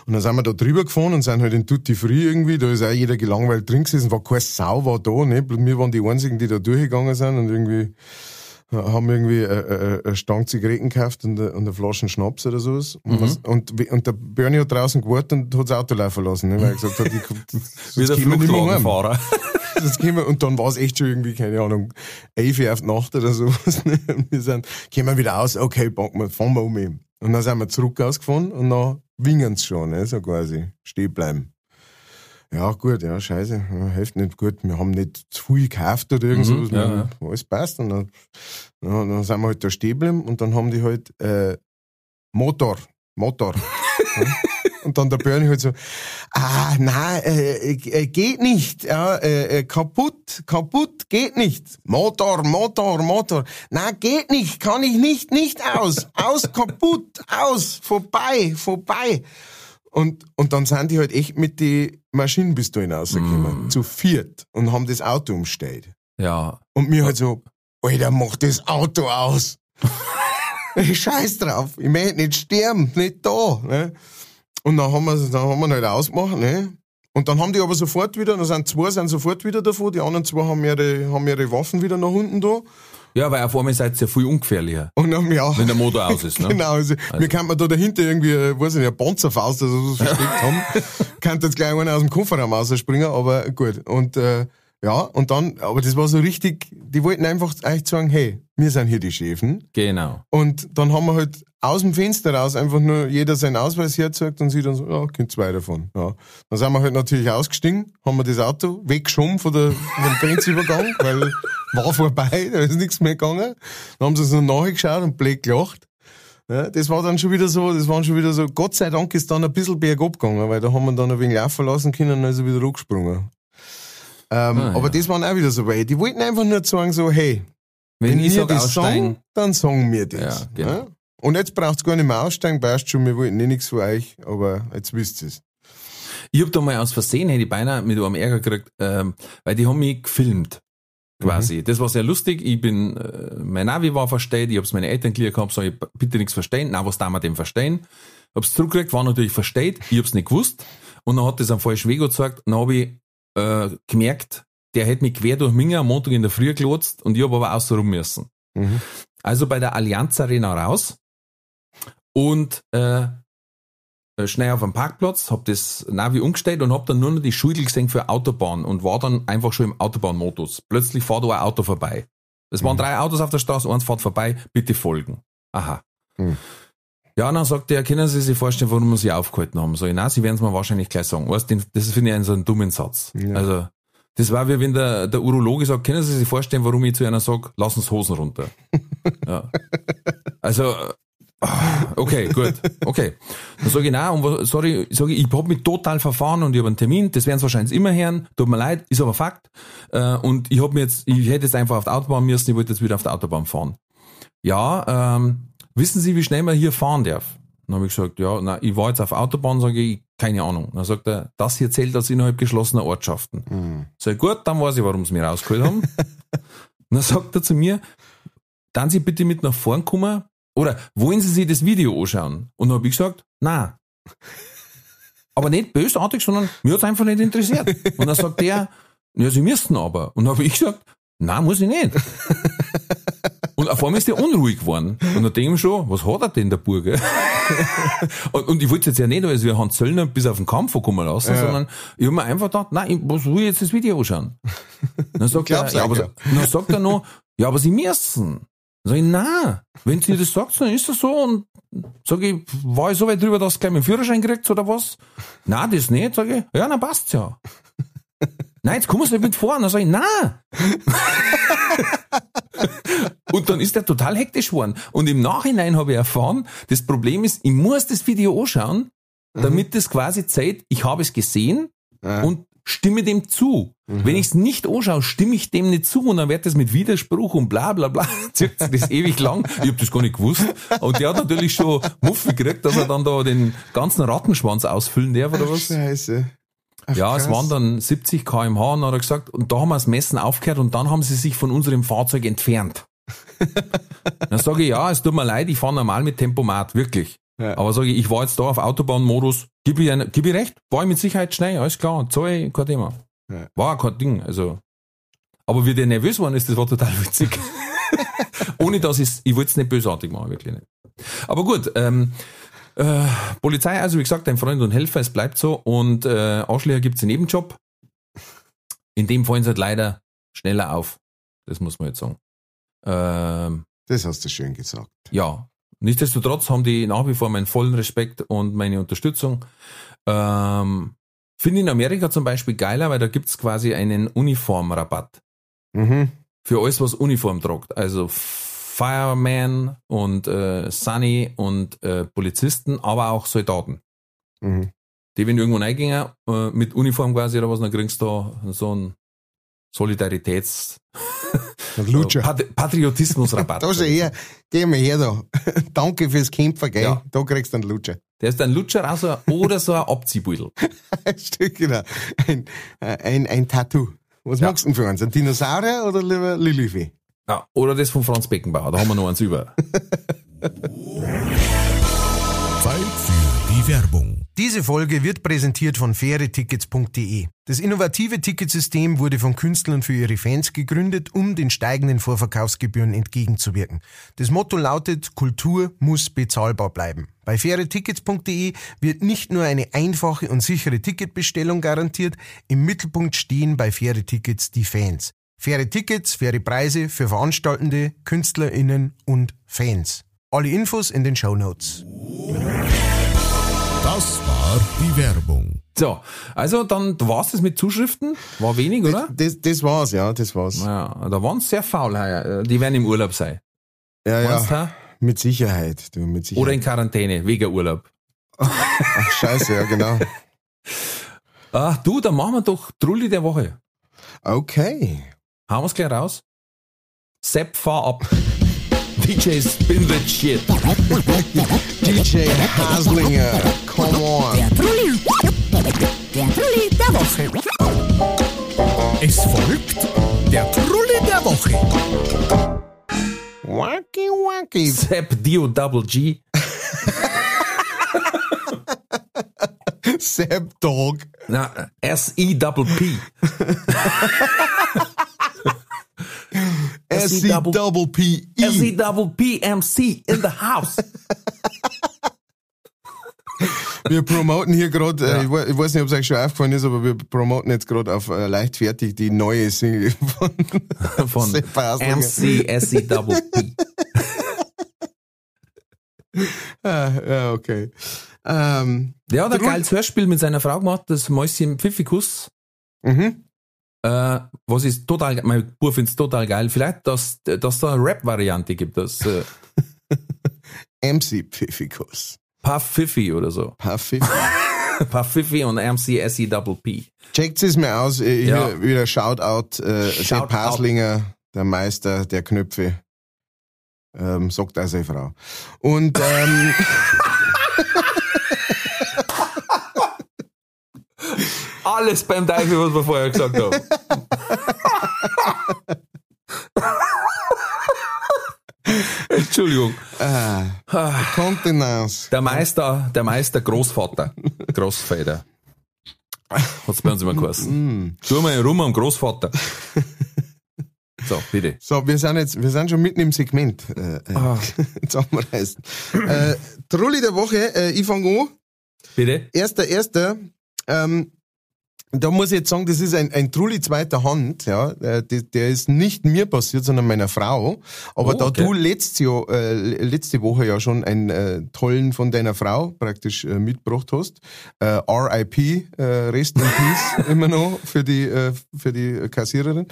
Und dann sind wir da drüber gefahren und sind halt in Tutti Free irgendwie, da ist auch jeder gelangweilt drin gewesen, war keine Sau war da, ne? wir waren die einzigen, die da durchgegangen sind und irgendwie äh, haben irgendwie äh, äh, eine Stange Zigaretten gekauft und, eine- eine Flasche Schnaps oder sowas. Und, was, und, und der Bernie hat draußen gewartet und hat das Auto laufen lassen, ne? weil er gesagt hat, ich, Wie der. Flugwagenfahrer. Das können wir, und dann war es echt schon irgendwie, keine Ahnung, 11 Uhr auf die Nacht oder sowas. (laughs) Ne? Und wir sind, kommen wir wieder aus, okay, packen wir, fahren wir um. Und dann sind wir zurück ausgefahren und dann wingen's schon, ne? so quasi, stehen bleiben. Ja, gut, ja, scheiße, ja, hilft nicht gut. Wir haben nicht zu viel gekauft oder irgend Mhm, sowas. ja, Wir- Alles passt. Und dann, ja, dann sind wir halt da stehen geblieben und dann haben die halt äh, Motor, Motor. (laughs) Und dann der Bernie halt so, ah, nein, äh, äh, geht nicht, ja, äh, äh, kaputt, kaputt, geht nicht. Motor, Motor, Motor. Nein, geht nicht, kann ich nicht, nicht aus, aus, kaputt, aus, vorbei, vorbei. Und, und dann sind die halt echt mit die Maschinenpistolen rausgekommen, Mm. zu viert, und haben das Auto umstellt. Ja. Und mir halt so, Alter, mach das Auto aus. (laughs) Scheiß drauf, ich möchte nicht sterben, nicht da. Ne? Und dann haben wir dann haben wir halt ausgemacht, ne? Und dann haben die aber sofort wieder, da sind zwei sind sofort wieder davon, die anderen zwei haben ihre, haben ihre Waffen wieder nach unten da. Ja, weil auf einmal seid ihr ja viel ungefährlicher, Und dann, ja. wenn der Motor aus ist, ne? (laughs) Genau, also, wir könnten da dahinter irgendwie, äh, weiß ich nicht, eine Panzerfaust oder so versteckt haben. (laughs) Könnte jetzt gleich einer aus dem Kofferraum rausspringen, aber gut. Und, äh, ja, und dann, aber das war so richtig, die wollten einfach eigentlich sagen, hey, wir sind hier die Chefen. Genau. Und dann haben wir halt aus dem Fenster raus einfach nur jeder seinen Ausweis herzeigt und sie dann so, ja, könnt zwei davon. Ja. Dann sind wir halt natürlich ausgestiegen, haben wir das Auto weggeschoben von der, vom Grenzübergang, (laughs) weil war vorbei, da ist nichts mehr gegangen. Dann haben sie uns noch nachgeschaut und blöd gelacht. Ja, das war dann schon wieder so, das waren schon wieder so, Gott sei Dank ist dann ein bisschen bergab gegangen, weil da haben wir dann ein wenig laufen lassen können und dann ist er wieder hochgesprungen. Ähm, Ah, aber ja. das waren auch wieder so, weil die wollten einfach nur sagen so, hey, Wenn, wenn ich sag das sagen, dann sagen wir das. Ja, genau. Ja? Und jetzt braucht's gar nicht mehr aussteigen, passt schon, wir wollten eh nichts von euch, aber jetzt wisst ihr's. ich hab da mal aus Versehen, hätte ich beinahe mit einem Ärger gekriegt, ähm, weil die haben mich gefilmt. Quasi. Das war sehr lustig. Ich bin, äh, mein Navi war verstellt, ich hab's meine Eltern clear gehabt, sag ich, bitte nichts verstehen. Na, was darf man dem verstehen? Hab's zurückgekriegt, war natürlich verstellt, ich hab's nicht gewusst. Und dann hat das ein falsch Weg gezeigt, dann hab ich äh, gemerkt, der hätte mich quer durch Minga am Montag in der Früh gelotst und ich hab aber außen rum müssen. Mhm. Also bei der Allianz Arena raus und äh, äh, schnell auf dem Parkplatz, hab das Navi umgestellt und hab dann nur noch die Schultel gesehen für Autobahn und war dann einfach schon im Autobahnmodus. Plötzlich fährt da ein Auto vorbei. Es waren Mhm. drei Autos auf der Straße, eins fährt vorbei, bitte folgen. Aha. Mhm. Ja, dann sagt er, können Sie sich vorstellen, warum wir Sie aufgehalten haben? So, nein, Sie werden es mir wahrscheinlich gleich sagen. Weißt, den- das finde ich einen so einen dummen Satz. Ja. Also, das war wie wenn der, der Urologe sagt, können Sie sich vorstellen, warum ich zu einer sage, lass uns Hosen runter. (laughs) ja. Also, ah, okay, gut, okay. Dann sage ich, nein, und was, sorry, sag ich, ich habe mich total verfahren und ich habe einen Termin, das werden Sie wahrscheinlich immer hören, tut mir leid, ist aber Fakt. Äh, und ich habe mir jetzt, ich hätte jetzt einfach auf die Autobahn müssen, ich wollte jetzt wieder auf die Autobahn fahren. Ja, ähm, wissen Sie, wie schnell man hier fahren darf? Dann habe ich gesagt, ja, na, ich war jetzt auf Autobahn, sage ich, keine Ahnung. Dann sagt er, das hier zählt als innerhalb geschlossener Ortschaften. Mhm. Sag ich, gut, dann weiß ich, warum sie mich rausgeholt haben. Und (laughs) dann sagt er zu mir, dann Sie bitte mit nach vorn kommen oder wollen Sie sich das Video anschauen? Und dann habe ich gesagt, na. Aber nicht bösartig, sondern mir hat's einfach nicht interessiert. Und dann sagt er, ja, Sie müssten aber. Und dann habe ich gesagt, na, muss ich nicht. (laughs) Und auf einmal ist der unruhig geworden. Und dann denke ich mir schon, was hat er denn, der Burger? (laughs) und, und ich wollte jetzt ja nicht als wir Hans Zöllner bis auf den Kampf kommen lassen, Ja. sondern ich habe mir einfach gedacht, nein, ich, was will ich jetzt das Video anschauen? Dann sagt, er, ja, aber, dann sagt er noch, ja, aber Sie müssen. Dann sag ich, nein, wenn Sie das sagt, dann ist das so. Und sag ich, war ich so weit drüber, dass du gleich meinen Führerschein kriegst oder was? Nein, das nicht. Sag ich, ja, dann passt's ja. Nein, jetzt kommst du nicht mit vor. Dann sag ich, nein. (laughs) Und dann ist er total hektisch geworden. Und im Nachhinein habe ich erfahren, das Problem ist, ich muss das Video anschauen, damit das quasi zeigt, ich habe es gesehen Ja. und stimme dem zu. Wenn ich es nicht anschaue, stimme ich dem nicht zu und dann wird das mit Widerspruch und bla bla bla, (laughs) sich das ewig lang. Ich habe das gar nicht gewusst. Und der hat natürlich schon Muffe gekriegt, dass er dann da den ganzen Rattenschwanz ausfüllen darf oder was. Scheiße. Ach, Ja, es krass. waren dann 70 kmh und dann hat er gesagt, und da haben wir das Messen aufgehört und dann haben sie sich von unserem Fahrzeug entfernt. (laughs) dann sage ich, ja, es tut mir leid, ich fahre normal mit Tempomat, wirklich. Ja. Aber sage ich, ich war jetzt da auf Autobahnmodus, gib ich, ein- gib ich recht, war ich mit Sicherheit schnell, alles klar, zahl ich, kein Thema. Ja. War kein Ding, also. Aber wie der nervös war, ist, das war total witzig. (laughs) Ohne dass ich, ich wollte es nicht bösartig machen, wirklich nicht. Aber gut, ähm, äh, Polizei, also wie gesagt, ein Freund und Helfer, es bleibt so. Und äh, Arschlöcher gibt's im Nebenjob. In dem fallen sie halt leider schneller auf. Das muss man jetzt sagen. Ähm, Das hast du schön gesagt. ja, nichtsdestotrotz haben die nach wie vor meinen vollen Respekt und meine Unterstützung. Ähm, Finde in Amerika zum Beispiel geiler, weil da gibt's quasi einen Uniformrabatt Mhm. für alles, was Uniform tragt. Also Fireman und äh, Sunny und äh, Polizisten, aber auch Soldaten. Mhm. Die, wenn irgendwo reingehen, äh, mit Uniform quasi oder was, dann kriegst du da so einen Solidaritäts- (laughs) Lutscher. Pat Patriotismusrabatt. (laughs) Da schau her, geh mal her da. (laughs) Danke fürs Kämpfen, gell? Ja. Da kriegst du einen Lutscher. Der ist ein Lutscher auch so, oder so ein Abziehbeutel. Ein Stück, genau. Ein, ein, ein Tattoo. Was Ja. magst du denn für uns? Ein Dinosaurier oder lieber Lilifee? Ja, oder das von Franz Beckenbauer, da haben wir noch eins über. (laughs) Zeit für die Werbung. Diese Folge wird präsentiert von fairetickets.de. Das innovative Ticketsystem wurde von Künstlern für ihre Fans gegründet, um den steigenden Vorverkaufsgebühren entgegenzuwirken. Das Motto lautet, Kultur muss bezahlbar bleiben. Bei fairetickets.de wird nicht nur eine einfache und sichere Ticketbestellung garantiert, im Mittelpunkt stehen bei faire Tickets die Fans. Faire Tickets, faire Preise für Veranstaltende, KünstlerInnen und Fans. Alle Infos in den Show Notes. Das war die Werbung. So, also dann war's das mit Zuschriften. War wenig, oder? Das, das war's, ja, das war's. Ja, da waren sehr faul heuer. Die werden im Urlaub sein. Ja, Meinst ja. du? Mit Sicherheit, du, mit Sicherheit. Oder in Quarantäne, wegen Urlaub. (laughs) Ach, scheiße, ja, genau. Ach du, dann machen wir doch Trulli der Woche. Okay. Hauen wir's gleich raus. Sepp, fahr ab. (laughs) DJ Spin the Shit. (laughs) DJ Haslinger, come on. Der Trulli. Der Trulli der Woche. Es folgt der Trulli der Woche. Wacky, wacky. Sepp Dio Double G. (laughs) Sepp Dog. Na, S-E Double P. S-C double- double P E. Double P MC in the house. (laughs) Wir promoten hier gerade, äh, ich, we- ich weiß nicht, ob es euch schon aufgefallen ist, aber wir promoten jetzt gerade auf äh, leichtfertig die neue Single (laughs) von, (laughs) Von. MC P. Ah, ja, okay. Ähm, Der hat ein geiles Hörspiel mit seiner Frau gemacht, das Mäuschen Pfiffikus. mhm. Äh, was ist total, mein Bub find's total geil. Vielleicht, dass, dass da eine Rap-Variante gibt, das äh, (laughs) MC Pfiffikus. Puff Pfiffi oder so. Puffy. Puff Pfiffi (laughs) und MC S-E Double P. Checkt es mir aus. Äh, Ja. wieder Shoutout. Äh, Sepp Shoutout. Haslinger, der Meister der Knöpfe. Ähm, sagt auch seine Frau. Und ähm, (laughs) Alles beim Teufel, was wir vorher gesagt haben. Entschuldigung. Kontenance. Der Meister, der Meister Großvater. Großvater. Hat's bei uns immer geheißen. Tu mal rum am Großvater. (laughs) So, bitte. So, wir sind jetzt, wir sind schon mitten im Segment. Äh, äh, Ah. (laughs) zusammenreißen. äh, Trulli der Woche, äh, ich fange an. Bitte? Erster, erster. Ähm, da muss ich jetzt sagen, das ist ein, ein Trulli zweiter Hand, ja. Äh, der, der ist nicht mir passiert, sondern meiner Frau. Aber Oh, da okay. du letztes Jahr, äh, letzte Woche ja schon einen äh, tollen von deiner Frau praktisch äh, mitgebracht hast, äh, RIP, äh, Rest in Peace, (laughs) immer noch für die, äh, für die Kassiererin.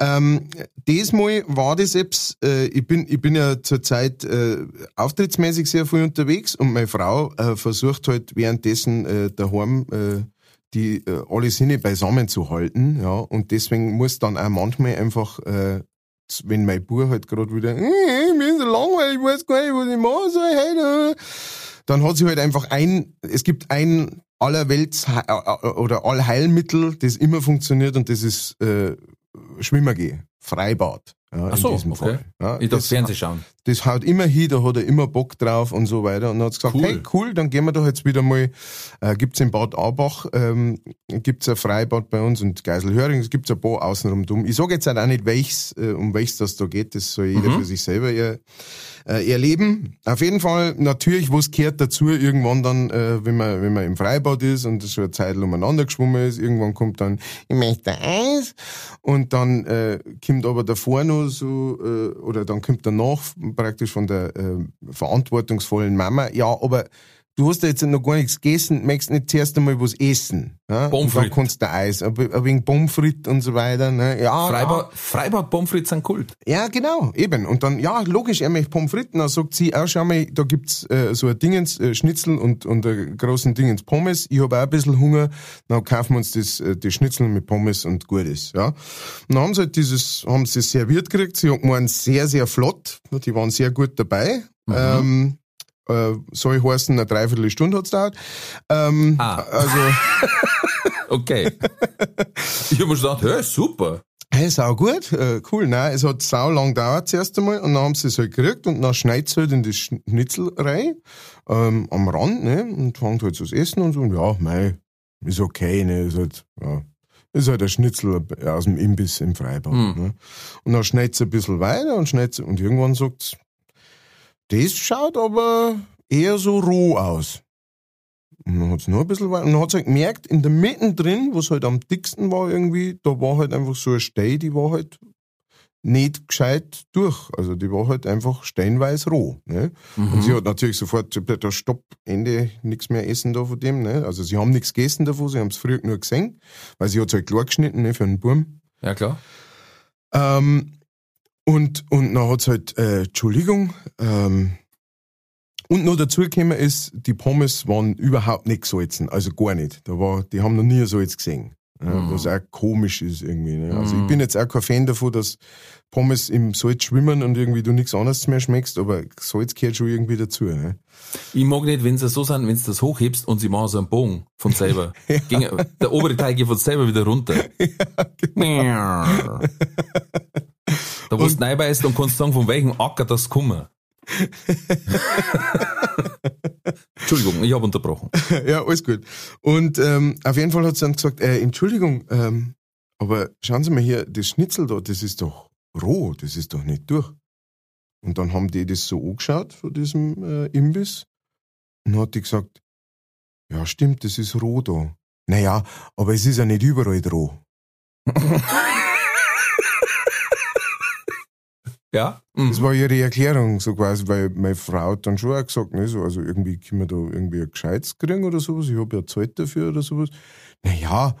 Ähm, diesmal war das jetzt, äh, ich bin, ich bin ja zurzeit äh, auftrittsmäßig sehr viel unterwegs und meine Frau äh, versucht halt währenddessen äh, daheim äh, die äh, alle Sinne beisammen zu halten, ja, und deswegen muss dann auch manchmal einfach, äh, wenn mein Bub halt gerade wieder, äh, mir ist so langweilig, ich weiß gar nicht, was ich machen soll äh, dann hat sie halt einfach ein, es gibt ein allerwelts äh, äh, oder Allheilmittel, das immer funktioniert und das ist äh, Schwimmer gehen, Freibad. Ja, Ach so, in diesem okay. Fall. Ja, Ich darf Fernsehen schauen. Das haut immer hin, da hat er immer Bock drauf und so weiter. Und dann hat gesagt, Cool. hey cool, dann gehen wir doch jetzt wieder mal, äh, gibt's in Bad Aubach, ähm, gibt's ein Freibad bei uns und Geiselhöring, es gibt's ein paar außenrum dumm. Ich sage jetzt halt auch nicht, welches, äh, um welches das da geht, das soll jeder für sich selber ihr, äh, erleben. Auf jeden Fall, natürlich, was gehört dazu, irgendwann dann, äh, wenn man, wenn man im Freibad ist und so eine Zeit umeinander geschwommen ist, irgendwann kommt dann, ich möchte Eis und dann äh, kommt aber davor noch so, äh, oder dann kommt danach praktisch von der äh, verantwortungsvollen Mama, ja, aber du hast ja jetzt noch gar nichts gegessen, möchtest nicht zuerst einmal was essen. Ja? Pommes Und dann frites. kannst du Eis, ein ein wenig Pommes frites und so weiter. Ne? Ja, Freibad, Freibad Pommes frites sind Kult. ja, genau, eben. Und dann, ja, logisch, er möchte Pommes frites. Dann sagt sie, auch schau mal, da gibt's äh, so ein Dingens, äh, Schnitzel und, und einen großen Dingens Pommes. Ich habe auch ein bisschen Hunger. Dann kaufen wir uns das, äh, die Schnitzel mit Pommes und gut ist, ja. Und dann haben sie halt dieses, haben sie serviert gekriegt. Sie hat gemeint, sehr, sehr flott. Die waren sehr gut dabei. Ähm, äh, soll heißen, eine Dreiviertelstunde hat's gedauert. Ähm, Ah. Also, (laughs) Okay. ich habe mir gedacht, hey, super. Hey, sau gut, äh, cool. Nein, es hat sau lang gedauert zuerst einmal und dann haben sie es halt gekriegt und dann schneidet halt in die Schnitzel rein, ähm, am Rand, ne, und fängt halt so das Essen und so, und ja, mei, ist okay, ne, ist halt, ja, ist halt ein Schnitzel aus dem Imbiss im Freibad, Hm. ne. Und dann schneidet sie ein bisschen weiter und schneidet sie, und irgendwann sagt das schaut aber eher so roh aus. Und dann hat es noch ein bisschen weiter. Und dann hat sie halt gemerkt, in der Mitte drin, wo es halt am dicksten war irgendwie, da war halt einfach so ein Stein, die war halt nicht gescheit durch. Also die war halt einfach steinweiß roh. Ne? Und sie hat natürlich sofort, gesagt, Stopp, Ende, nichts mehr essen da von dem. Ne? Also sie haben nichts gegessen davon, sie haben es früher nur gesehen, weil sie hat es halt klar geschnitten ne, für einen Burm. Ja, klar. Ähm, und, und dann hat's halt, äh, Entschuldigung, ähm, und noch dazu gekommen ist, die Pommes waren überhaupt nicht gesalzen, also gar nicht. Da war, die haben noch nie Salz gesehen. Ja, Was auch komisch ist irgendwie. Ne? Also ich bin jetzt auch kein Fan davon, dass Pommes im Salz schwimmen und irgendwie du nichts anderes mehr schmeckst, aber Salz gehört schon irgendwie dazu. Ne? Ich mag nicht, wenn sie so sind, wenn du das hochhebst und sie machen so einen Bogen von selber. (laughs) Ging, der obere Teil geht von selber wieder runter. (laughs) genau. (laughs) Da wo du reinbeißt und kannst sagen, von welchem Acker das kommt. (laughs) Entschuldigung, ich habe unterbrochen. ja, alles gut. Und ähm, auf jeden Fall hat sie dann gesagt, äh, Entschuldigung, ähm, aber schauen Sie mal hier, das Schnitzel da, das ist doch roh, das ist doch nicht durch. Und dann haben die das so angeschaut von diesem äh, Imbiss und hat die gesagt, ja stimmt, das ist roh da. Naja, aber es ist ja nicht überall roh. (laughs) Ja? Das Mhm. war ihre Erklärung, so quasi, weil meine Frau hat dann schon auch gesagt, ne, so, also irgendwie können wir da irgendwie ein Gescheites kriegen oder sowas, ich habe ja Zeit dafür oder sowas. Naja,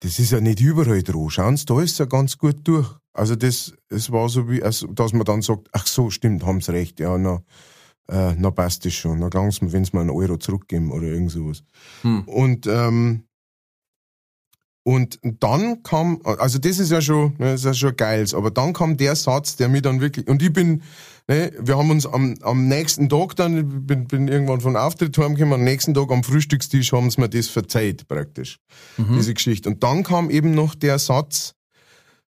das ist ja nicht überall dran. Schauen Sie, da ist ja ganz gut durch. Also das, es war so wie, also, dass man dann sagt, ach so, stimmt, haben Sie recht, ja, na, äh, na passt das schon, na ganz, wenn Sie mir einen Euro zurückgeben oder irgend sowas. Hm. Und, ähm, und dann kam, also das ist ja schon, ne, das ist ja schon geil, aber dann kam der Satz, der mir dann wirklich, und ich bin, ne, wir haben uns am, am nächsten Tag dann, ich bin, bin irgendwann von Auftritt heimgekommen, am nächsten Tag am Frühstückstisch haben sie mir das verzeiht, praktisch, diese Geschichte. Und dann kam eben noch der Satz,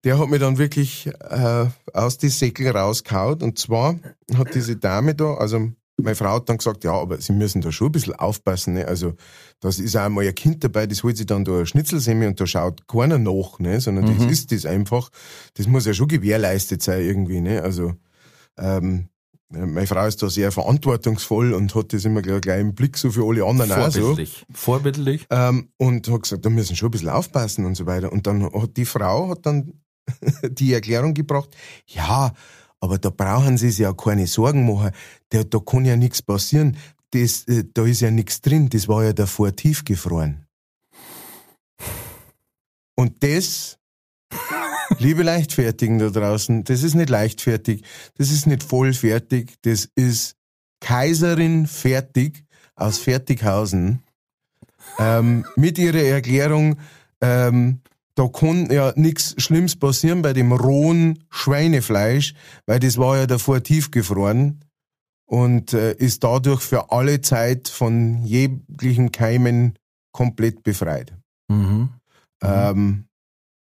der hat mir dann wirklich äh, aus die Säckel rausgehauen. Und zwar hat diese Dame da, also meine Frau hat dann gesagt, ja, aber Sie müssen da schon ein bisschen aufpassen. Ne? Also das ist auch mal ein Kind dabei, das holt sich dann da eine Schnitzelsemme und da schaut keiner nach, ne? sondern das ist das einfach. Das muss ja schon gewährleistet sein irgendwie. Ne? Also ähm, meine Frau ist da sehr verantwortungsvoll und hat das immer gleich, im Blick, so für alle anderen auch so. Vorbildlich. Vorbildlich. Ähm, und hat gesagt, da müssen schon ein bisschen aufpassen und so weiter. Und dann hat die Frau hat dann (laughs) die Erklärung gebracht, ja, aber da brauchen Sie sich ja keine Sorgen machen, da, da kann ja nichts passieren, das, äh, da ist ja nichts drin, das war ja davor tiefgefroren. Und das, (laughs) liebe Leichtfertigen da draußen, das ist nicht leichtfertig, das ist nicht vollfertig, das ist Kaiserin fertig aus Fertighausen. Ähm, mit ihrer Erklärung, ähm, da kann ja nichts Schlimmes passieren bei dem rohen Schweinefleisch, weil das war ja davor tiefgefroren und äh, ist dadurch für alle Zeit von jeglichen Keimen komplett befreit. Mhm. Ähm,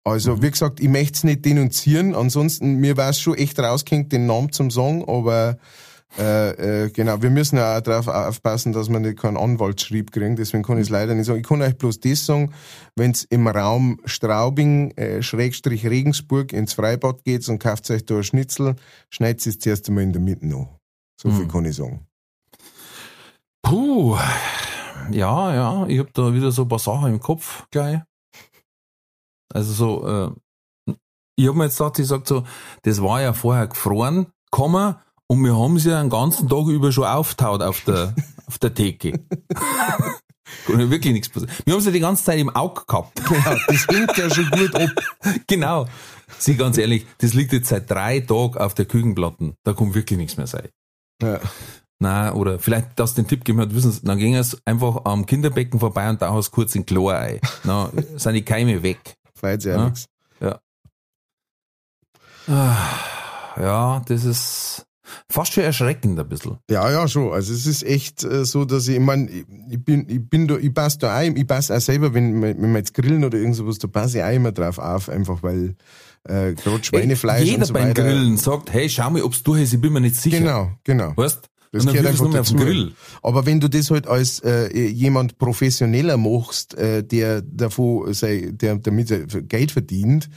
also, wie gesagt, ich möchte es nicht denunzieren, ansonsten, mir war es schon echt rausgehängt, den Namen zum Sagen, aber äh, äh, genau, wir müssen ja auch darauf aufpassen, dass wir nicht keinen Anwaltsschrieb kriegen, deswegen kann ich es leider nicht sagen. Ich kann euch bloß das sagen, wenn es im Raum Straubing, äh, Schrägstrich Regensburg ins Freibad geht und kauft euch da ein Schnitzel, schneidet es zuerst einmal in der Mitte noch. So viel Hm. kann ich sagen. Puh. Ja, ja, ich hab da wieder so ein paar Sachen im Kopf gleich. Also so, äh, ich hab mir jetzt gedacht, ich sag so, das war ja vorher gefroren, Komma, und wir haben sie ja den ganzen Tag über schon auftaut auf der, (laughs) auf der Theke. Und wirklich nichts passiert. Wir haben sie die ganze Zeit im Auge gehabt. Ja, (laughs) das hängt ja schon gut ab. genau. Sie ganz ehrlich, das liegt jetzt seit drei Tagen auf der Küchenplatten. Da kommt wirklich nichts mehr sein. Ja. Na, oder vielleicht, dass den Tipp gegeben hat, wissen Sie, dann ging es einfach am Kinderbecken vorbei und da hast kurz in Chlor ein. Na, (laughs) sind die Keime weg. Weiß ja, Ja. nichts. Ja, das ist fast schon erschreckend ein bisschen. Ja, ja, schon. Also es ist echt äh, so, dass ich, ich meine, ich, ich bin, ich bin da, ich passe da ein, ich passe auch selber, wenn, wir- wenn wir jetzt grillen oder irgend sowas, da passe ich auch immer drauf auf, einfach weil äh, gerade Schweinefleisch Jeder und so beim. Grillen sagt, hey, schau mal, ob's durch ist, ich bin mir nicht sicher. Genau, genau. Weißt? Das gehört du einfach dazu. Grill. Aber wenn du das halt als äh, jemand professioneller machst, äh, der davon sei, der damit Geld verdient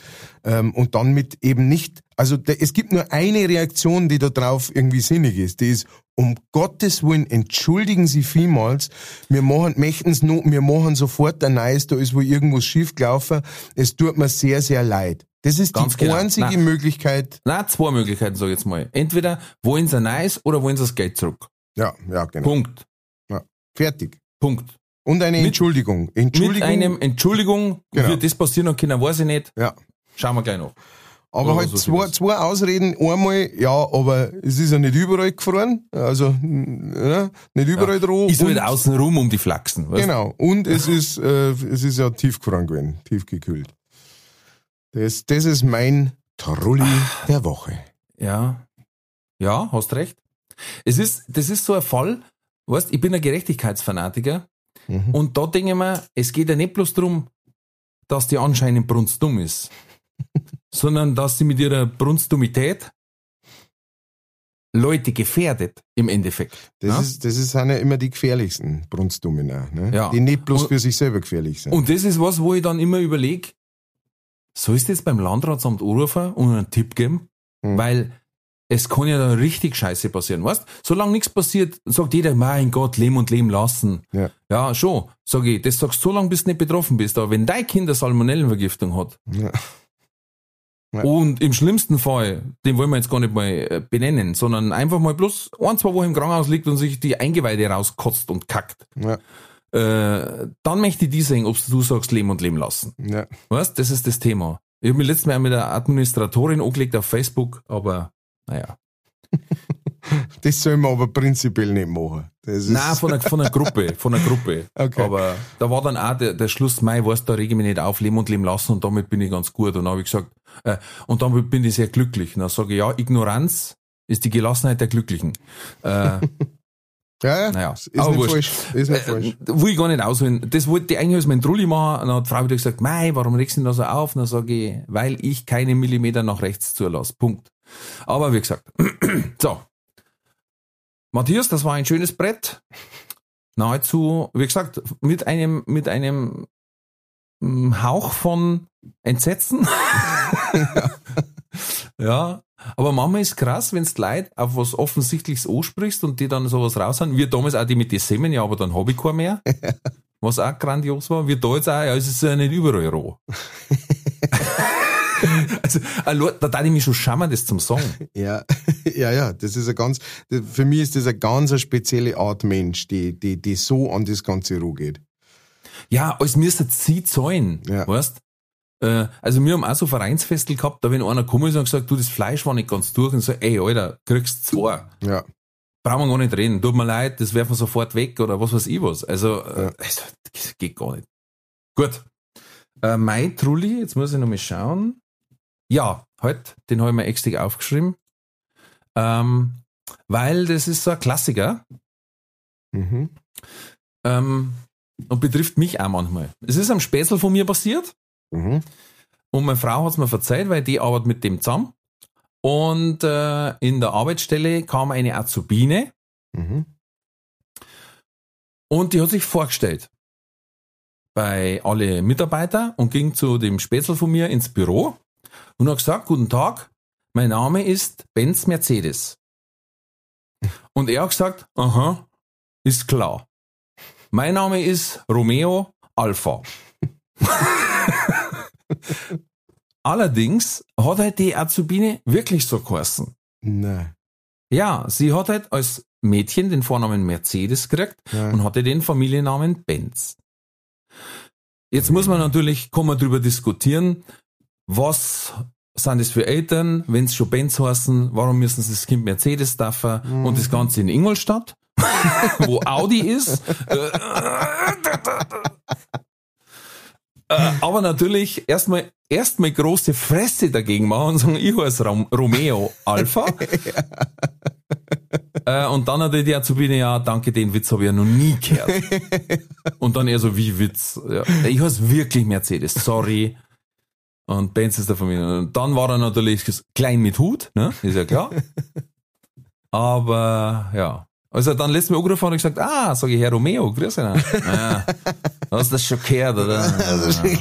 ähm, und dann mit eben nicht, also der, es gibt nur eine Reaktion, die da drauf irgendwie sinnig ist, die ist um Gottes Willen, entschuldigen Sie vielmals, wir machen, möchten's no, wir machen sofort ein Neues, da ist wohl irgendwas schief gelaufen, es tut mir sehr, sehr leid. Das ist Ganz die genau. einzige Nein. Möglichkeit, Na, zwei Möglichkeiten, sag ich jetzt mal. Entweder wollen sie ein Nice oder wollen sie das Geld zurück. ja, ja, genau, Punkt. fertig. Punkt. Und eine Mit- Entschuldigung. Entschuldigung. Mit einem Entschuldigung, Genau. wird das passieren und können, weiß ich nicht. ja. Schauen wir gleich noch. Aber halt so zwei, zwei Ausreden. Einmal, ja, aber es ist ja nicht überall gefroren. Also, ja, nicht überall droh. Ist halt außen rum um die Flachsen. Weißt? Genau. Und es ist, äh, es ist ja tiefgefroren gewesen, tiefgekühlt. Das, das ist mein Trulli der Woche. Ja. Ja, hast recht. Es ist, das ist so ein Fall, weißt, ich bin ein Gerechtigkeitsfanatiker Mhm. und da denke ich mir, es geht ja nicht bloß darum, dass die anscheinend brunstdumm ist, sondern dass sie mit ihrer Brunstdumität Leute gefährdet, im Endeffekt. Das, Ja? ist, das ist, sind ja immer die gefährlichsten Brunstdomina, ne? Ja. Die nicht bloß Und- für sich selber gefährlich sind. Und das ist was, wo ich dann immer überlege, sollst du jetzt beim Landratsamt anrufen und einen Tipp geben? Hm. Weil es kann ja dann richtig Scheiße passieren, weißt? Solange nichts passiert, sagt jeder, mein Gott, leben und leben lassen. Ja. Ja, schon, sag ich, das sagst du so lange, bis du nicht betroffen bist. Aber wenn dein Kind eine Salmonellenvergiftung hat ja. Ja. und im schlimmsten Fall, den wollen wir jetzt gar nicht mal äh, benennen, sondern einfach mal bloß ein, zwei Wochen im Krankenhaus liegt und sich die Eingeweide rauskotzt und kackt, Ja. äh, dann möchte ich die sehen, ob du sagst, leben und leben lassen. Ja. Weißt, das ist das Thema. Ich habe mich letztes Mal mit der Administratorin angelegt auf Facebook, aber naja. (laughs) Das soll man aber prinzipiell nicht machen. Das ist, Nein, von einer, von einer Gruppe, von einer Gruppe. (laughs) Okay. Aber da war dann auch der, der Schluss, Mai, weißt da rege ich mich nicht auf, leben und leben lassen und damit bin ich ganz gut. Und dann habe ich gesagt, äh, und damit bin ich sehr glücklich. Und dann sage ich, ja, Ignoranz ist die Gelassenheit der Glücklichen. Äh, (laughs) ja, ja. Naja, ist aber nicht wurscht. falsch. Ist nicht Äh, falsch. will ich gar nicht ausholen. Das wollte ich eigentlich als mein Trulli machen. Und dann hat die Frau wieder gesagt, Mei, warum regst du denn da so auf? Und dann sage ich, weil ich keine Millimeter nach rechts zulasse. Punkt. Aber wie gesagt, (clears throat) so. Matthias, das war ein schönes Brett. Nahezu, wie gesagt, mit einem, mit einem mm, Hauch von Entsetzen. (laughs) ja. Aber manchmal ist krass, wenn du Leute auf was Offensichtliches ansprichst und die dann sowas raushauen. Wir damals auch die mit den Semmen, ja, aber dann hab ich keinen mehr. (laughs) Was auch grandios war. Wir da jetzt auch, ja, es ist ja nicht überall roh. (laughs) (laughs) also, da darf ich mich schon schauen, das zum Sagen. (laughs) Ja, (laughs) ja, ja, das ist ein ganz, für mich ist das eine ganz spezielle Art Mensch, die, die, die so an das Ganze geht. Ja, als müsstet sie zahlen, Ja. weißt? Äh, also wir haben auch so Vereinsfestel gehabt, da wenn einer gekommen ist und gesagt, du, das Fleisch war nicht ganz durch und so, ey, Alter, kriegst zwei. Ja, Brauchen wir gar nicht reden. Tut mir leid, das werfen wir sofort weg oder was weiß ich was. Also, äh, also das geht gar nicht. Gut. Äh, mein Trulli, jetzt muss ich noch mal schauen. Ja, halt, den habe ich mir extra aufgeschrieben. Ähm, weil das ist so ein Klassiker. mhm. Ähm, und betrifft mich auch manchmal. Es ist am Spätzl von mir passiert Mhm. und meine Frau hat es mir verzeiht, weil die arbeitet mit dem zusammen. Und äh, in der Arbeitsstelle kam eine Azubine Mhm. und die hat sich vorgestellt bei alle Mitarbeiter und ging zu dem Spätzl von mir ins Büro und hat gesagt, guten Tag, mein Name ist Benz Mercedes. Und er hat gesagt, aha, ist klar. Mein Name ist Romeo Alpha. (laughs) Allerdings hat halt die Azubine wirklich so geheißen. Nein. Ja, sie hat halt als Mädchen den Vornamen Mercedes gekriegt Ja. und hatte den Familiennamen Benz. Jetzt muss man natürlich, kann man drüber diskutieren, was sind das für Eltern, wenn es schon Benz heißen, warum müssen sie das Kind Mercedes dürfen und das Ganze in Ingolstadt, (laughs) wo Audi ist. Äh, aber natürlich erstmal erstmal große Fresse dagegen machen und sagen, ich heiße Rom Romeo Alpha. (laughs) äh, und dann hat die Azubine, ja, danke, den Witz habe ich ja noch nie gehört. (laughs) und dann eher so, wie Witz? Ja, ich heiße wirklich Mercedes, sorry. Und Benz ist der Familie. Und dann war er natürlich klein mit Hut, ne? Ist ja klar. (laughs) Aber ja. Also dann lässt mir angerufen und gesagt, ah, sag ich Herr Romeo, grüß dich. Ja, (laughs) hast das schon gehört, oder? (laughs)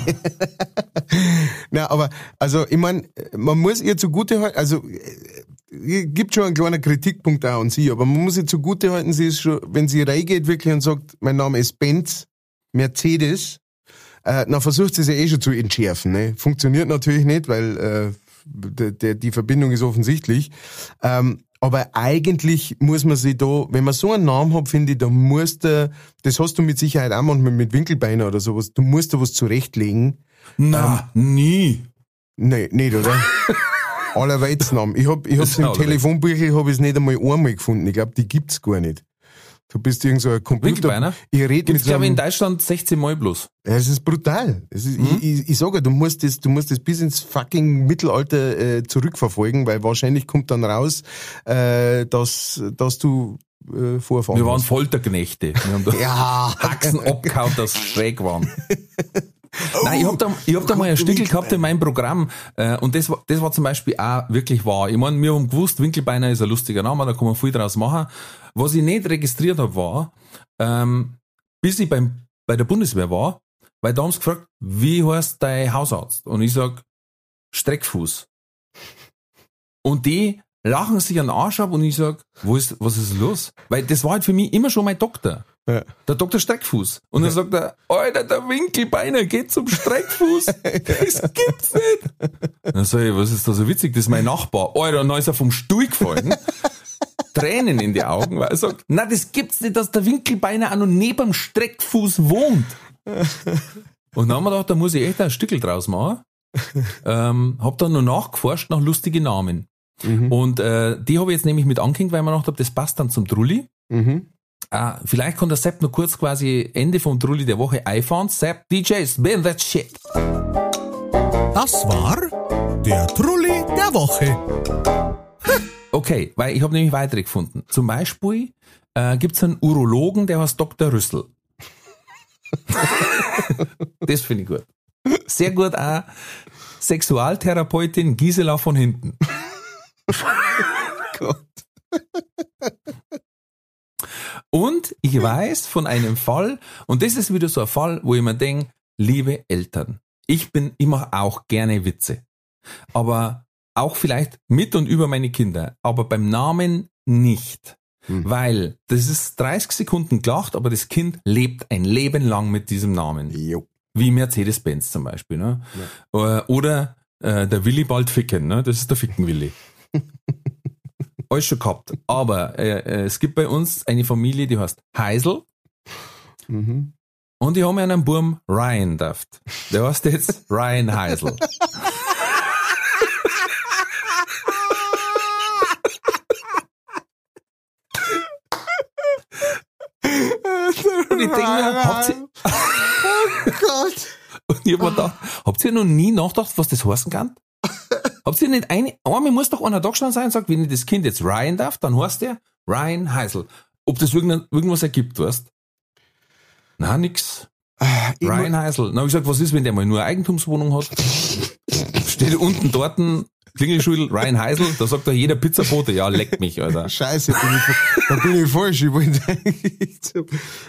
Na, aber, also, ich mein, man muss ihr zugute halten, also, äh, gibt schon einen kleinen Kritikpunkt auch an sie, aber man muss ihr zugute halten, sie ist schon, wenn sie reingeht wirklich und sagt, mein Name ist Benz, Mercedes, äh, dann versucht sie es ja eh schon zu entschärfen, ne? Funktioniert natürlich nicht, weil, äh, der, der, die Verbindung ist offensichtlich. Ähm, aber eigentlich muss man sich da, wenn man so einen Namen hat, finde ich, da musst du, das hast du mit Sicherheit auch manchmal mit Winkelbeiner oder sowas, du musst da was zurechtlegen. Na, nie. Nee, nicht, oder? (laughs) Allerweitsnamen. Ich hab, ich hab's im. Telefonbüchel hab ich's nicht einmal einmal gefunden. Ich glaube, die gibt's gar nicht. Du bist irgend so ein Computer. Ich rede mit Gibt's, so glaube ich, in einem, Deutschland 16 Mal bloß. ja, es ist brutal. Es ist, Mhm. ich, ich, ich sage, du musst das, du musst das bis ins fucking Mittelalter äh, zurückverfolgen, weil wahrscheinlich kommt dann raus, äh, dass, dass du äh, vorfahren Wir waren. Folterknechte. Wir haben da (laughs) Ja. Haxen abgehauen, dass schräg waren. (laughs) Nein, ich hab da, ich hab da mal ein Stickel gehabt in meinem Programm äh, und das war, das war zum Beispiel auch wirklich wahr. Ich meine, wir haben gewusst, Winkelbeiner ist ein lustiger Name, da kann man viel draus machen. Was ich nicht registriert habe, war, ähm, bis ich beim, bei der Bundeswehr war, weil da haben sie gefragt, wie heißt dein Hausarzt? Und ich sag, Streckfuß. Und die lachen sich an den Arsch ab und ich sag, wo ist, was ist los? Weil das war halt für mich immer schon mein Doktor. Ja. Der Dr. Streckfuß. Und dann sagt er, Alter, der Winkelbeiner geht zum Streckfuß. (laughs) Das gibt's nicht. Dann sag ich, was ist da so witzig? Das ist mein Nachbar. Alter, und dann ist er vom Stuhl gefallen. (laughs) Tränen in die Augen, weil er sagt, na, das gibt's nicht, dass der Winkelbeiner auch noch neben dem Streckfuß wohnt. Und dann haben wir gedacht, da muss ich echt ein Stückel draus machen. ähm, hab dann noch nachgeforscht nach lustigen Namen. Und äh, die habe ich jetzt nämlich mit angehängt, weil ich mir gedacht habe, das passt dann zum Trulli. Mhm. Ah, vielleicht kann der Sepp noch kurz quasi Ende vom Trulli der Woche einfahren. Sepp, DJs, spin that shit. Das war der Trulli der Woche. Okay, weil ich habe nämlich weitere gefunden. Zum Beispiel äh, gibt es einen Urologen, der heißt Dr. Rüssel. (laughs) das finde ich gut. Sehr gut auch Sexualtherapeutin Gisela von hinten. (laughs) Gott. Und ich weiß von einem Fall, und das ist wieder so ein Fall, wo ich mir denke, liebe Eltern, ich bin immer auch gerne Witze. Aber auch vielleicht mit und über meine Kinder, aber beim Namen nicht. Weil das ist 30 Sekunden gelacht, aber das Kind lebt ein Leben lang mit diesem Namen. Jo. Wie Mercedes-Benz zum Beispiel. Ne? Äh, Oder äh, der Willi bald ficken, ne? das ist der Ficken-Willi. (laughs) Alles schon gehabt. Aber äh, äh, es gibt bei uns eine Familie, die heißt Heisel Mhm. und die haben einen Burm Ryan daft. Der heißt jetzt Ryan Heisel. (laughs) Und ich denke mir, habt ihr, Gott. und ich hab mir gedacht, habt ihr noch nie nachgedacht, was das heißen kann? (laughs) habt ihr nicht eine, einmal muss doch einer da gestanden sein und sagt, wenn ich das Kind jetzt Ryan darf, dann heißt der Ryan Heisel. Ob das irgendwas ergibt, weißt? Na, nix. Ich Ryan Heisel. Dann hab ich gesagt, was ist, wenn der mal nur eine Eigentumswohnung hat? (laughs) Steht unten dort ein Klingelschüttel, Ryan Heisel, da sagt doch jeder Pizzabote, ja, leck mich, Alter. Scheiße, bin ich, da bin ich falsch. Ich wollte eigentlich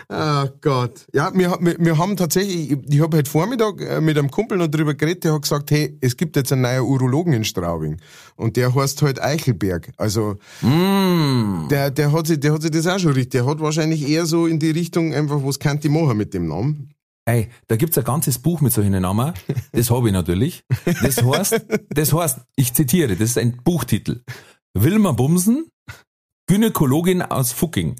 oh Gott. Ja, wir, wir, wir haben tatsächlich, ich, ich habe heute Vormittag äh, mit einem Kumpel noch drüber geredet, der hat gesagt, hey, es gibt jetzt einen neuen Urologen in Straubing. Und der heißt halt Eichelberg. Also, Mm. der, der hat sich, der hat sich das auch schon richtig, der hat wahrscheinlich eher so in die Richtung einfach, was kann die machen mit dem Namen? Ey, da gibt's ein ganzes Buch mit solchen Namen. Das habe ich natürlich. Das heißt, das heißt, ich zitiere, das ist ein Buchtitel. Wilma Bumsen, Gynäkologin aus Fucking.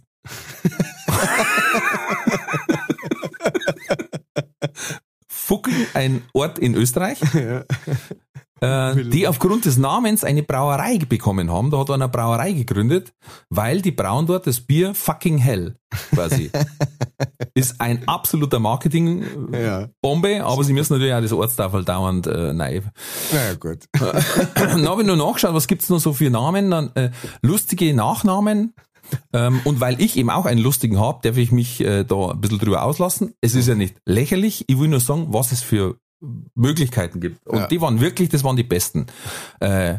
Fucking, ein Ort in Österreich, äh, die aufgrund des Namens eine Brauerei bekommen haben. Da hat er eine Brauerei gegründet, weil die brauen dort das Bier fucking hell, quasi. (laughs) Ist ein absoluter Marketing-Bombe, Ja. aber sie müssen natürlich auch das Ortstafel dauernd äh, neu Naja, gut. (laughs) dann habe ich nur nachgeschaut, was gibt's noch so für Namen, dann äh, lustige Nachnamen. Ähm, und weil ich eben auch einen lustigen habe, darf ich mich äh, da ein bisschen drüber auslassen. Es ist ja nicht lächerlich, ich will nur sagen, was es für Möglichkeiten gibt. Und Ja. die waren wirklich, das waren die besten. Äh,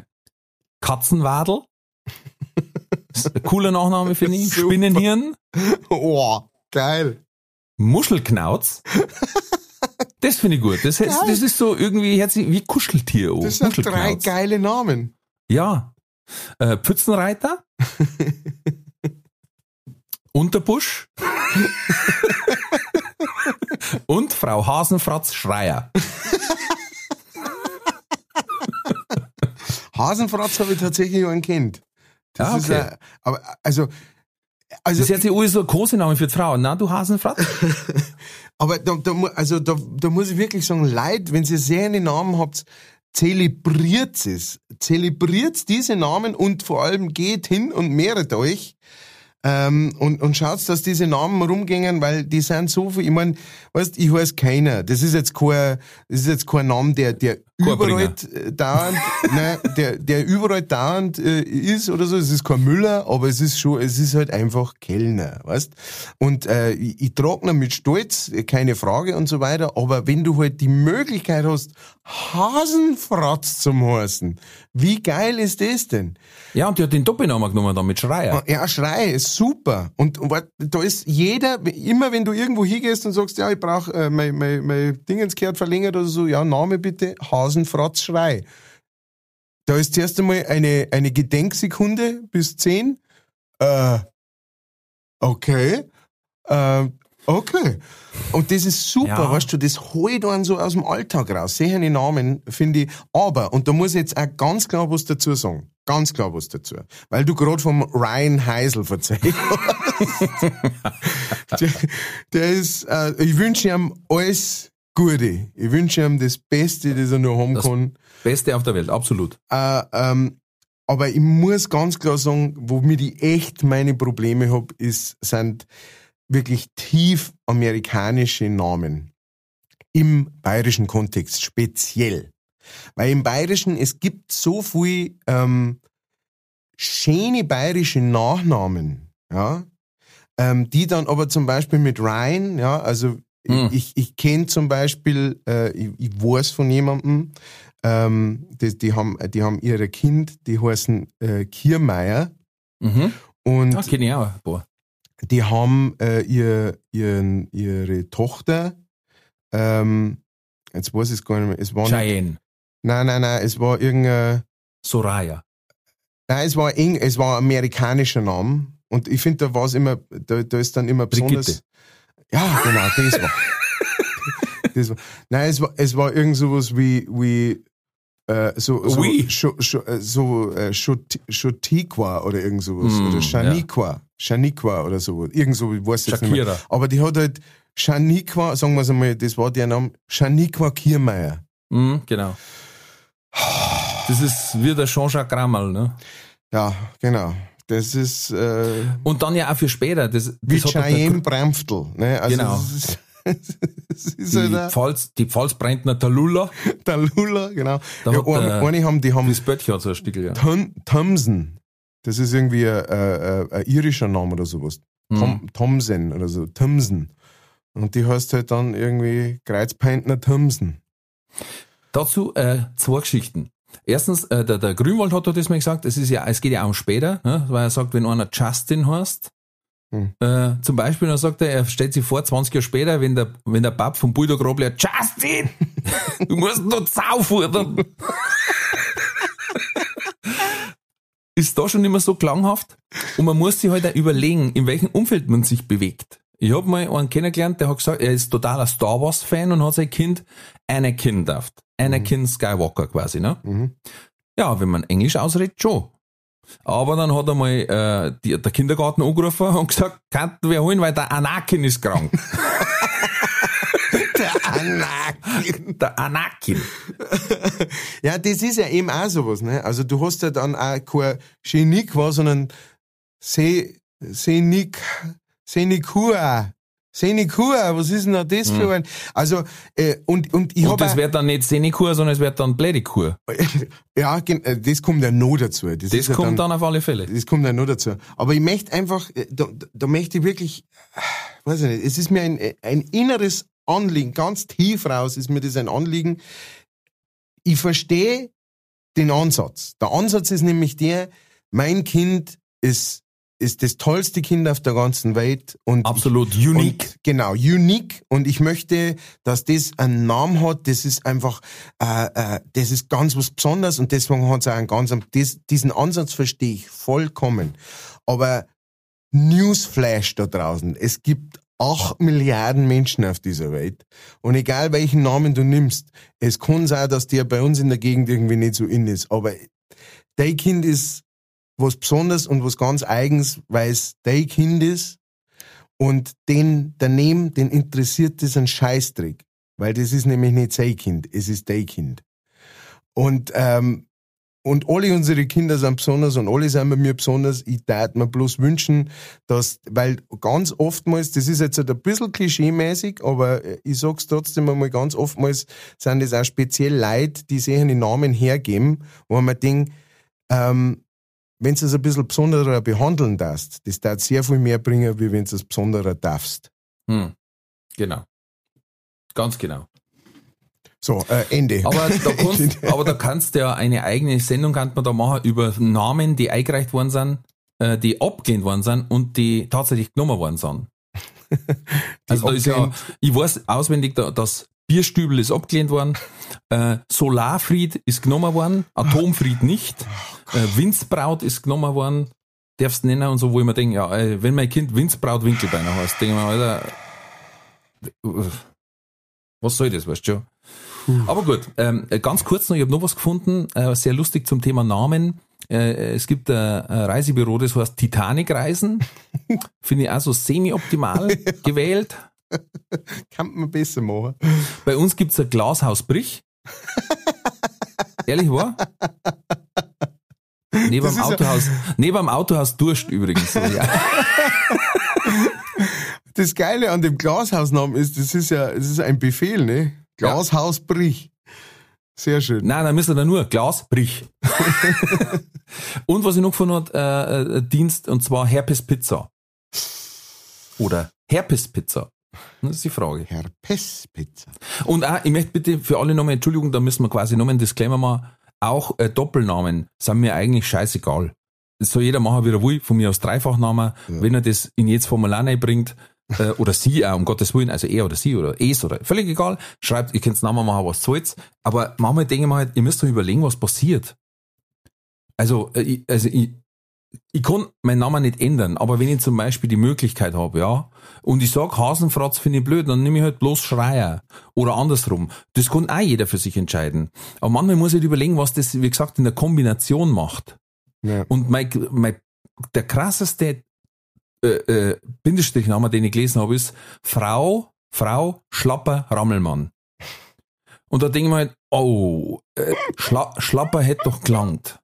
Katzenwadel. (laughs) Cooler Nachname finde ich. Super. Spinnenhirn. Oh, geil. Muschelknauz. Das finde ich gut. Das, heißt, das ist so irgendwie hört sich wie Kuscheltier. Oh. Das sind drei geile Namen. Ja. Äh, Pfützenreiter. (laughs) Unterbusch. (laughs) Und Frau Hasenfratz Schreier. Hasenfratz habe ich tatsächlich einen kennt. Das Ah, ist okay. ein, aber also also Das ist jetzt alles so ein Kosename für die Frau. Na, du Hasenfratz? (laughs) Aber da, da, also da, da muss ich wirklich sagen, Leute, wenn ihr sehr einen Namen habt, zelebriert es. Zelebriert diese Namen und vor allem geht hin und mehret euch. Ähm, und, und schaut, dass diese Namen rumgängen, weil die sind so viel, ich mein, weißt, ich heiße keiner. Das ist jetzt kein, das ist jetzt kein Name, der, der überall dauernd, (laughs) nein, der, der überall dauernd äh, ist oder so. Es ist kein Müller, aber es ist schon, es ist halt einfach Kellner, weißt? Und äh, ich, ich trage ihn mit Stolz, keine Frage und so weiter. Aber wenn du halt die Möglichkeit hast, Hasenfratz zum heißen, wie geil ist das denn? Ja, und die hat den Doppelnamen genommen dann mit Schreier. Ja, Schrei ist super. Und, und da ist jeder, immer wenn du irgendwo hingehst und sagst, ja, ich brauche äh, mein, mein, mein Dingenskehrt verlängert oder so, ja, Name bitte, Hasenfratz Schrei. Da ist zuerst einmal eine, eine Gedenksekunde bis zehn. Äh, okay. Äh, okay. Und das ist super, Ja. weißt du, das holt einen so aus dem Alltag raus. Sehe Namen, finde ich. Aber, und da muss ich jetzt auch ganz klar was dazu sagen. Ganz klar was dazu. Weil du gerade vom Ryan Heisel verzeiht hast. (laughs) der, der ist, äh, ich wünsche ihm alles Gute. Ich wünsche ihm das Beste, das er noch haben Das- kann. Beste auf der Welt, absolut. Äh, ähm, aber ich muss ganz klar sagen, womit ich echt meine Probleme hab, ist, sind wirklich tief amerikanische Namen. Im bayerischen Kontext speziell. Weil im Bayerischen, es gibt so viel ähm, schöne bayerische Nachnamen, ja, ähm, die dann aber zum Beispiel mit Ryan, ja, also Hm. ich, ich kenne zum Beispiel, äh, ich, ich weiß von jemandem, ähm, die, die, haben, die haben ihre Kind, die heißen äh, Kiermeier Mhm. und Ja, kenne ich auch. Boah. Die haben äh, ihr, ihren, ihre Tochter, ähm, jetzt weiß ich es gar nicht mehr, es war nicht, Cheyenne. nein, nein, nein, es war irgendein, Soraya. nein, es war eng, es war ein amerikanischer Name und ich finde, da war es immer, da, da ist dann immer besonders, Brigitte. ja, genau, das war, (laughs) das war, nein, es war, es war irgend sowas wie, wie, äh, so, so, Oui. Scho- Scho- äh, so äh, Schotiqua oder irgend sowas. Mm, oder Shaniqua. Shaniqua oder so. Irgend so, ich weiß jetzt nicht mehr. Aber die hat halt Shaniqua, sagen wir es einmal, das war der Name, Shaniqua Kiermeier. Mhm, genau. Das ist wie der Jean-Jacques Rammal, ne? Ja, genau. Das ist äh, Und dann ja auch für später. Das, das Cheyenne Bramftl. Ne? Also Genau. Ist, (laughs) halt die ein- Pfalz, die Pfalzbrentner Tallulah. der Lula, genau. Da ja, eine, eine haben, die haben Das Böttcher hat so ein Stickel, ja. Thom, Thomson. Das ist irgendwie ein, ein, ein irischer Name oder sowas. Mhm. Tom, Thomsen oder so. Thomson. Und die heißt halt dann irgendwie Kreuzpeintner Thomson. Dazu äh, zwei Geschichten. Erstens, äh, der, der Grünwald hat doch das mal gesagt, es ist ja, es geht ja auch später, ne? weil er sagt, wenn einer Justin heißt, Hm. äh, zum Beispiel, dann sagt er, er stellt sich vor, 20 Jahre später, wenn der, wenn der Bab vom Bulldog Robler, Justin, (laughs) du musst noch zaufordern. Ist da schon immer so klanghaft und man muss sich halt auch überlegen, in welchem Umfeld man sich bewegt. Ich hab mal einen kennengelernt, der hat gesagt, er ist totaler Star Wars Fan und hat sein Kind Anakin daft. Anakin Skywalker quasi, ne? Mhm. Ja, wenn man Englisch ausredet, schon. Aber dann hat einmal äh, die, der Kindergarten angerufen und gesagt, könnten wir holen, weil der Anakin ist krank. (laughs) Anakin. der Anakin. Ja, das ist ja eben auch sowas, ne? Also du hast ja dann auch kein Genik war, sondern Se, Senik, Senikua. Senikua, was ist denn da das für ein? Also, äh, und, und ich Und habe das wird dann nicht Senikur, sondern es wird dann Blädikur. (laughs) ja, äh, das kommt ja noch dazu. Das, Das ist ja kommt dann, auf alle Fälle. Das kommt ja noch dazu. Aber ich möchte einfach, äh, da, da- da möchte ich wirklich, äh, weiß ich nicht, es ist mir ein, ein inneres Anliegen, ganz tief raus ist mir das ein Anliegen. Ich verstehe den Ansatz. Der Ansatz ist nämlich der, mein Kind ist, ist das tollste Kind auf der ganzen Welt und Absolut unique. und, genau, unique. Und ich möchte, dass das einen Namen hat. Das ist einfach, äh, äh, das ist ganz was Besonderes und deswegen hat es auch einen ganz, das, diesen Ansatz verstehe ich vollkommen. Aber Newsflash da draußen. Es gibt acht Milliarden Menschen auf dieser Welt. Und egal welchen Namen du nimmst, es kann sein, dass der bei uns in der Gegend irgendwie nicht so in ist. Aber dein Kind ist was Besonderes und was ganz Eigens, weil es dein Kind ist und den daneben, den interessiert das ein Scheißdreck. Weil das ist nämlich nicht sein Kind, es ist dein Kind. Und, ähm, und alle unsere Kinder sind besonders und alle sind bei mir besonders. Ich tat mir bloß wünschen, dass, weil ganz oftmals, das ist jetzt halt ein bisschen klischeemäßig, aber äh, ich sag's trotzdem einmal ganz oftmals, sind das auch speziell Leute, die sich einen Namen hergeben, wo man denkt, ähm, wenn du es ein bisschen besonderer behandeln darfst, das darf sehr viel mehr bringen, wie wenn du es besonderer darfst. Hm. Genau. Ganz genau. So, äh, Ende. Aber (laughs) da, kannst, aber da kannst du ja eine eigene Sendung kann man da machen über Namen, die eingereicht worden sind, äh, die abgelehnt worden sind und die tatsächlich genommen worden sind. (laughs) Also da ist ja, ich weiß auswendig, da, das Bierstübel ist abgelehnt worden, äh, Solarfried ist genommen worden, Atomfried nicht, äh, Winzbraut ist genommen worden, darfst nennen und so, wo ich mir denke, ja, äh, wenn mein Kind Winzbraut Winkelbeiner heißt, denke ich mir, Alter, was soll das, weißt du schon? Aber gut, ähm, ganz kurz noch, ich habe noch was gefunden, äh, sehr lustig zum Thema Namen. Äh, es gibt ein, ein Reisebüro, das heißt Titanic Reisen. (laughs) Finde ich auch so semi-optimal gewählt. Kann man besser machen. Bei uns gibt's ein Glashaus Brich. Ehrlich wahr? Neben dem Autohaus, neben dem Autohaus Durst übrigens. So, ja. (laughs) Das Geile an dem Glashausnamen ist, das ist ja, das ist ein Befehl, ne? Glashaus Brich. Sehr schön. Nein, dann müsste da nur Glas Brich. (laughs) und was ich noch gefunden habe, äh, äh, Dienst, und zwar Herpes Pizza. Oder Herpes Pizza. Das ist die Frage. Herpespizza. Und auch, ich möchte bitte für alle nochmal, Entschuldigung, da müssen wir quasi nochmal einen Disclaimer machen, auch äh, Doppelnamen sind mir eigentlich scheißegal. Das soll jeder machen, wie er will, von mir aus Dreifachnamen, wenn er das in jedes Formular bringt, äh, oder sie auch, um Gottes Willen, also er oder sie oder es oder, völlig egal, schreibt, ihr könnt Namen machen, was soll's, aber manchmal denke ich mir halt, ihr müsst euch überlegen, was passiert. Also, äh, ich, also ich, ich kann meinen Namen nicht ändern, aber wenn ich zum Beispiel die Möglichkeit habe, ja, und ich sag Hasenfratz finde ich blöd, dann nehme ich halt bloß Schreier. Oder andersrum. Das kann auch jeder für sich entscheiden. Aber manchmal muss ich halt überlegen, was das, wie gesagt, in der Kombination macht. Ja. Und mein, mein, der krasseste äh, äh, Bindestrichname, den ich gelesen habe, ist Frau, Frau Schlapper Rammelmann. Und da denke ich mir halt, oh, äh, Schla Schlapper hätte doch gelangt.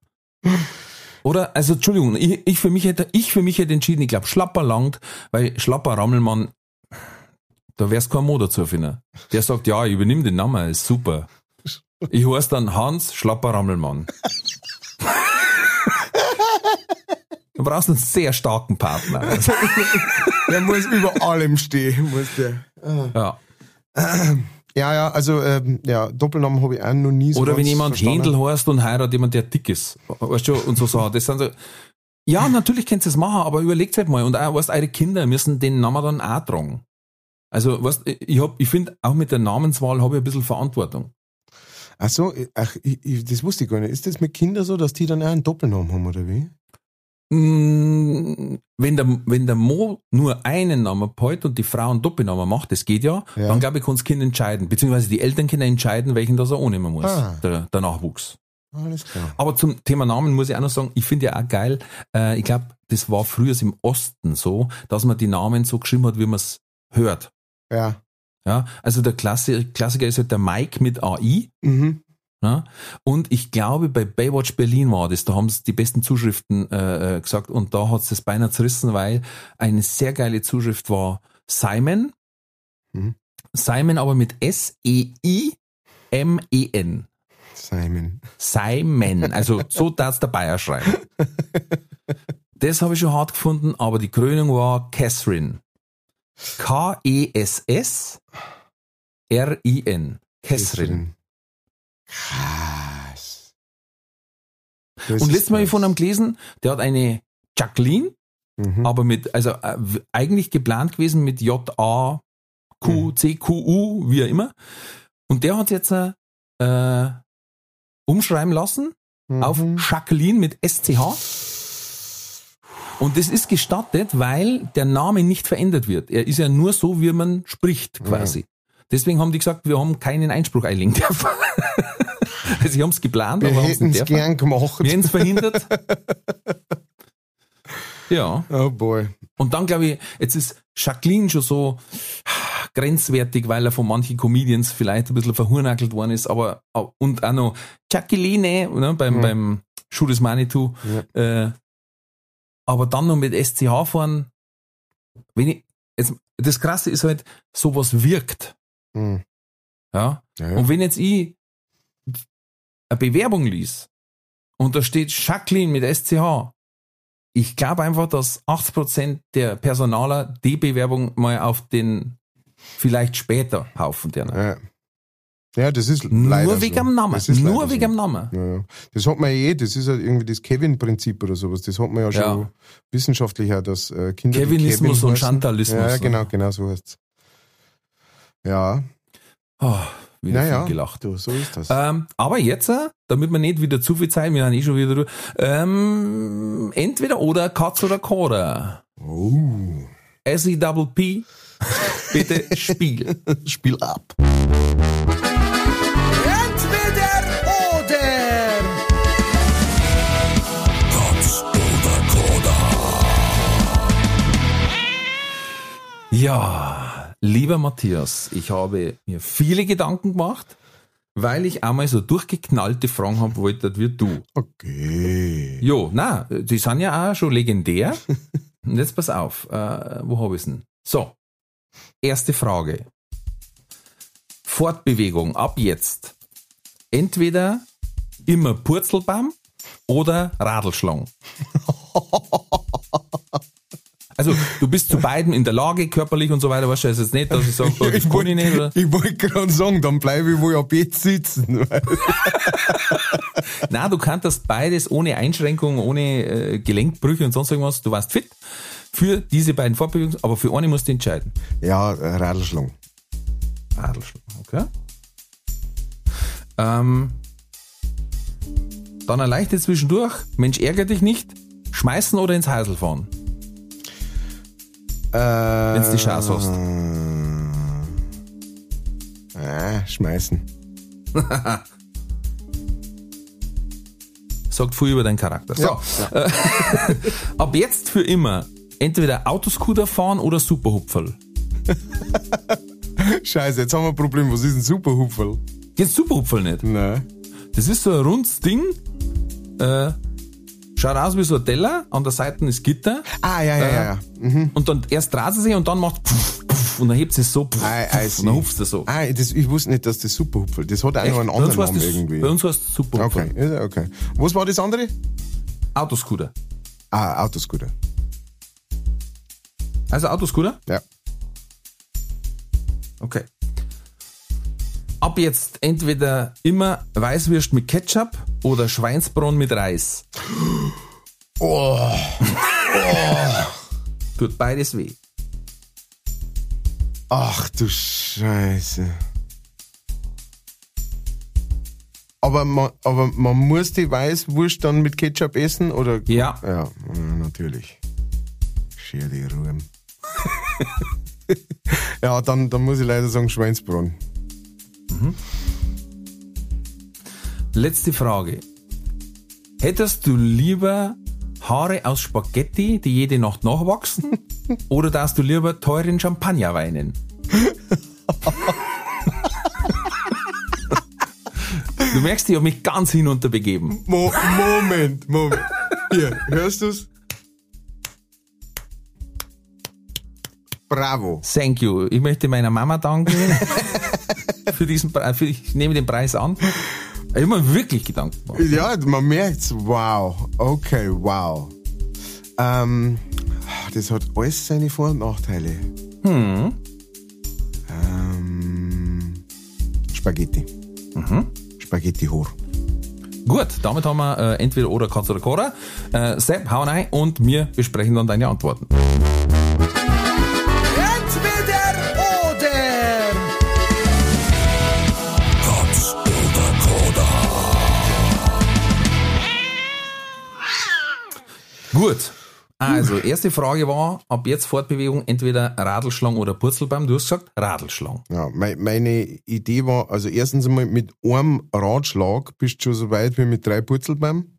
Oder, also Entschuldigung, ich, ich für mich hätte, ich für mich hätte entschieden, ich glaube Schlapper langt, weil Schlapper Rammelmann, da wär's kein Mo dazu finden. Der sagt, ja, ich übernimm den Namen, ist super. Ich heiße dann Hans Schlapper Rammelmann. Du brauchst einen sehr starken Partner. Also, (laughs) Der muss über allem stehen, muss der. ja. Ja, ja, also, ähm, ja, Doppelnamen habe ich auch noch nie so Oder wenn jemand verstanden. Händel heißt und heiratet jemand, der dick ist. Weißt du, und so Sachen. Das sind so, ja, natürlich könnt ihr es machen, aber überlegt halt mal. Und auch, weißt, eure Kinder müssen den Namen dann auch tragen. Also, weißt, ich hab, ich finde, auch mit der Namenswahl habe ich ein bisschen Verantwortung. Ach so, ach, ich, ich, das wusste ich gar nicht. Ist das mit Kindern so, dass die dann auch einen Doppelnamen haben, oder wie? Mm, Wenn der, wenn der Mo nur einen Namen behält und die Frau einen Doppelnamen macht, das geht ja, Ja. dann glaube ich, kann das Kind entscheiden. Beziehungsweise die Eltern können entscheiden, welchen das er annehmen muss. Ah. Der, der Nachwuchs. Alles klar. Aber zum Thema Namen muss ich auch noch sagen, ich finde ja auch geil, äh, ich glaube, das war früher im Osten so, dass man die Namen so geschrieben hat, wie man es hört. Ja. Ja, also der Klassi Klassiker ist halt der Mike mit AI. Mhm. Ja? Und ich glaube, bei Baywatch Berlin war das, da haben sie die besten Zuschriften äh, äh, gesagt und da hat es das beinahe zerrissen, weil eine sehr geile Zuschrift war Simon. Mhm. Simon aber mit S-E-I-M-E-N. Simon. Simon. Also (laughs) so darf der Bayer schreiben. Das habe ich schon hart gefunden, aber die Krönung war Catherine. K-E-S-S-R-I-N. Catherine. Krass. Das Und letztes Mal habe ich von einem gelesen, der hat eine Jacqueline, Mhm. aber mit, also äh, eigentlich geplant gewesen mit J-A-Q, Mhm. C-Q-U, wie auch immer. Und der hat jetzt äh, umschreiben lassen auf Mhm. Jacqueline mit SCH. Und das ist gestattet, weil der Name nicht verändert wird. Er ist ja nur so, wie man spricht, quasi. Deswegen haben die gesagt, wir haben keinen Einspruch einlegen dürfen. (laughs) also (laughs) sie haben es geplant, Wir aber haben es hätten nicht gern gemacht. Wir es verhindert. (laughs) ja. Oh boy. Und dann glaube ich, jetzt ist Jacqueline schon so grenzwertig, weil er von manchen Comedians vielleicht ein bisschen verhurnackelt worden ist, aber und auch noch Jacqueline ne, beim, Ja. beim Schuh des Manitou. Äh, aber dann noch mit SCH fahren, wenn ich, jetzt, das Krasse ist halt, sowas wirkt. Mhm. Ja? Ja, ja. Und wenn jetzt ich eine Bewerbung lies und da steht Jacqueline mit SCH, ich glaube einfach, dass 80% der Personaler die Bewerbung mal auf den vielleicht später Haufen der. ja. ja, das ist Nur leider wegen so. dem Namen. Nur wegen so. dem Namen. Ja, ja. Das hat man ja eh, das ist halt irgendwie das Kevin-Prinzip oder sowas. Das hat man ja schon Ja. wissenschaftlich auch, dass äh, Kinder. Kevinismus Kevin und. Chantalismus. Ja, genau, genau so heißt's. Ja, Oh, wieder naja, viel gelacht. Du, so ist das. Ähm, aber jetzt, äh, damit wir nicht wieder zu viel Zeit, wir haben eh schon wieder, durch, ähm, entweder oder Katz oder Koda. oh. S-E-Double-P, bitte (laughs) Spiel. Spiel ab. Entweder oder. Ja, lieber Matthias, ich habe mir viele Gedanken gemacht, weil ich einmal so durchgeknallte Fragen haben wollte wie du. Okay. Jo, na, die sind ja auch schon legendär. Und jetzt pass auf, äh, wo habe ich denn? So, erste Frage. Fortbewegung ab jetzt. Entweder immer Purzelbaum oder Radlschlang. (laughs) Also, du bist zu beiden in der Lage, körperlich und so weiter, weißt du, es ist jetzt nicht, dass ich sage, oh, das kann ich nicht, oder? ich wollte gerade sagen, dann bleibe ich wohl ab jetzt sitzen. (laughs) Na, du kannst beides ohne Einschränkungen, ohne äh, Gelenkbrüche und sonst irgendwas. Du warst fit für diese beiden Fortbewegungen, aber für eine musst du entscheiden. ja, Radlschlang. Radlschlag, okay. Ähm, dann ein leichtes zwischendurch. Mensch, ärger dich nicht. Schmeißen oder ins Häusl fahren? Äh, Wenn's die Chance hast. Äh, schmeißen. (laughs) Sagt viel über deinen Charakter. So. Äh, (laughs) ab jetzt für immer entweder Autoscooter fahren oder Superhupferl. (laughs) Scheiße, jetzt haben wir ein Problem. Was ist ein Superhupferl? Du Superhupferl nicht? Nein. Das ist so ein rundes Ding. Äh, schaut aus wie so ein Teller. An der Seite ist Gitter. Ah, ja, ja, ja. ja. Mhm. Und dann erst dreht sie sich und dann macht pff, pff, und dann hebt sie es so pff, I, I und dann hupft es so. Ah, das, ich wusste nicht, dass das Superhupferl Das hat auch noch einen anderen Namen das, irgendwie. Bei uns heißt es Superhupferl. Okay, ist ja okay. Was war das andere? Autoscooter. Ah, Autoscooter. Also Autoscooter? Ja. Okay. Ab jetzt entweder immer Weißwürst mit Ketchup oder Schweinsbraten mit Reis. Oh. Tut beides weh. Ach du Scheiße. Aber man, aber man muss die Weißwurst dann mit Ketchup essen, oder? Ja. Ja, ja, natürlich. Scher die Ruhe. (laughs) ja, dann, dann muss ich leider sagen Schweinsbraten. Letzte Frage. Hättest du lieber Haare aus Spaghetti, die jede Nacht nachwachsen? (laughs) oder darfst du lieber teuren Champagner weinen? (laughs) Du merkst, ich habe mich ganz hinunter begeben. Mo Moment, Moment. Hier, hörst du's? Bravo. Thank you. Ich möchte meiner Mama danken (laughs) für diesen Preis. Ich nehme den Preis an. Ich habe mir wirklich Gedanken gemacht. Ja, man merkt's. Wow. Okay, wow. Ähm, das hat alles seine Vor- und Nachteile. Hm. Ähm, Spaghetti. Spaghetti hoch. Gut, damit haben wir äh, entweder oder Katz oder Cora. Äh, Sepp, hau rein und wir besprechen dann deine Antworten. Gut. Also, erste Frage war, ab jetzt Fortbewegung entweder Radlschlang oder Purzelbaum. Du hast gesagt Radlschlang. Ja, mei- meine Idee war, also erstens einmal mit einem Ratschlag bist du schon so weit wie mit drei Purzelbäumen.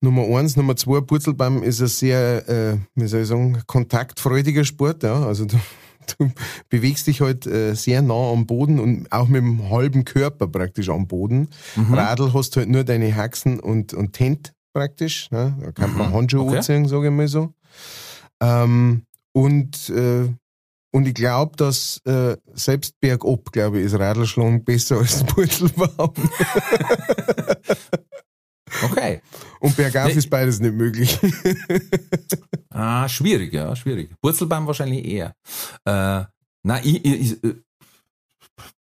Nummer eins, Nummer zwei, Purzelbaum ist ein sehr, äh, wie soll ich sagen, kontaktfreudiger Sport. Ja? Also du, (laughs) du bewegst dich halt äh, sehr nah am Boden und auch mit dem halben Körper praktisch am Boden. Radl hast halt nur deine Haxen und, und Tent praktisch. Ne? Da kann man Handschuhe Okay. anziehen, sage ich mal so. Ähm, und, äh, und ich glaube, dass äh, selbst bergab, glaube ich, ist Radlschlang besser als (laughs) Purzelbaum. Okay. Und bergauf Nee. ist beides nicht möglich. Ah, schwierig, ja, schwierig. Purzelbaum wahrscheinlich eher. Äh, na, ich, ich, ich, äh,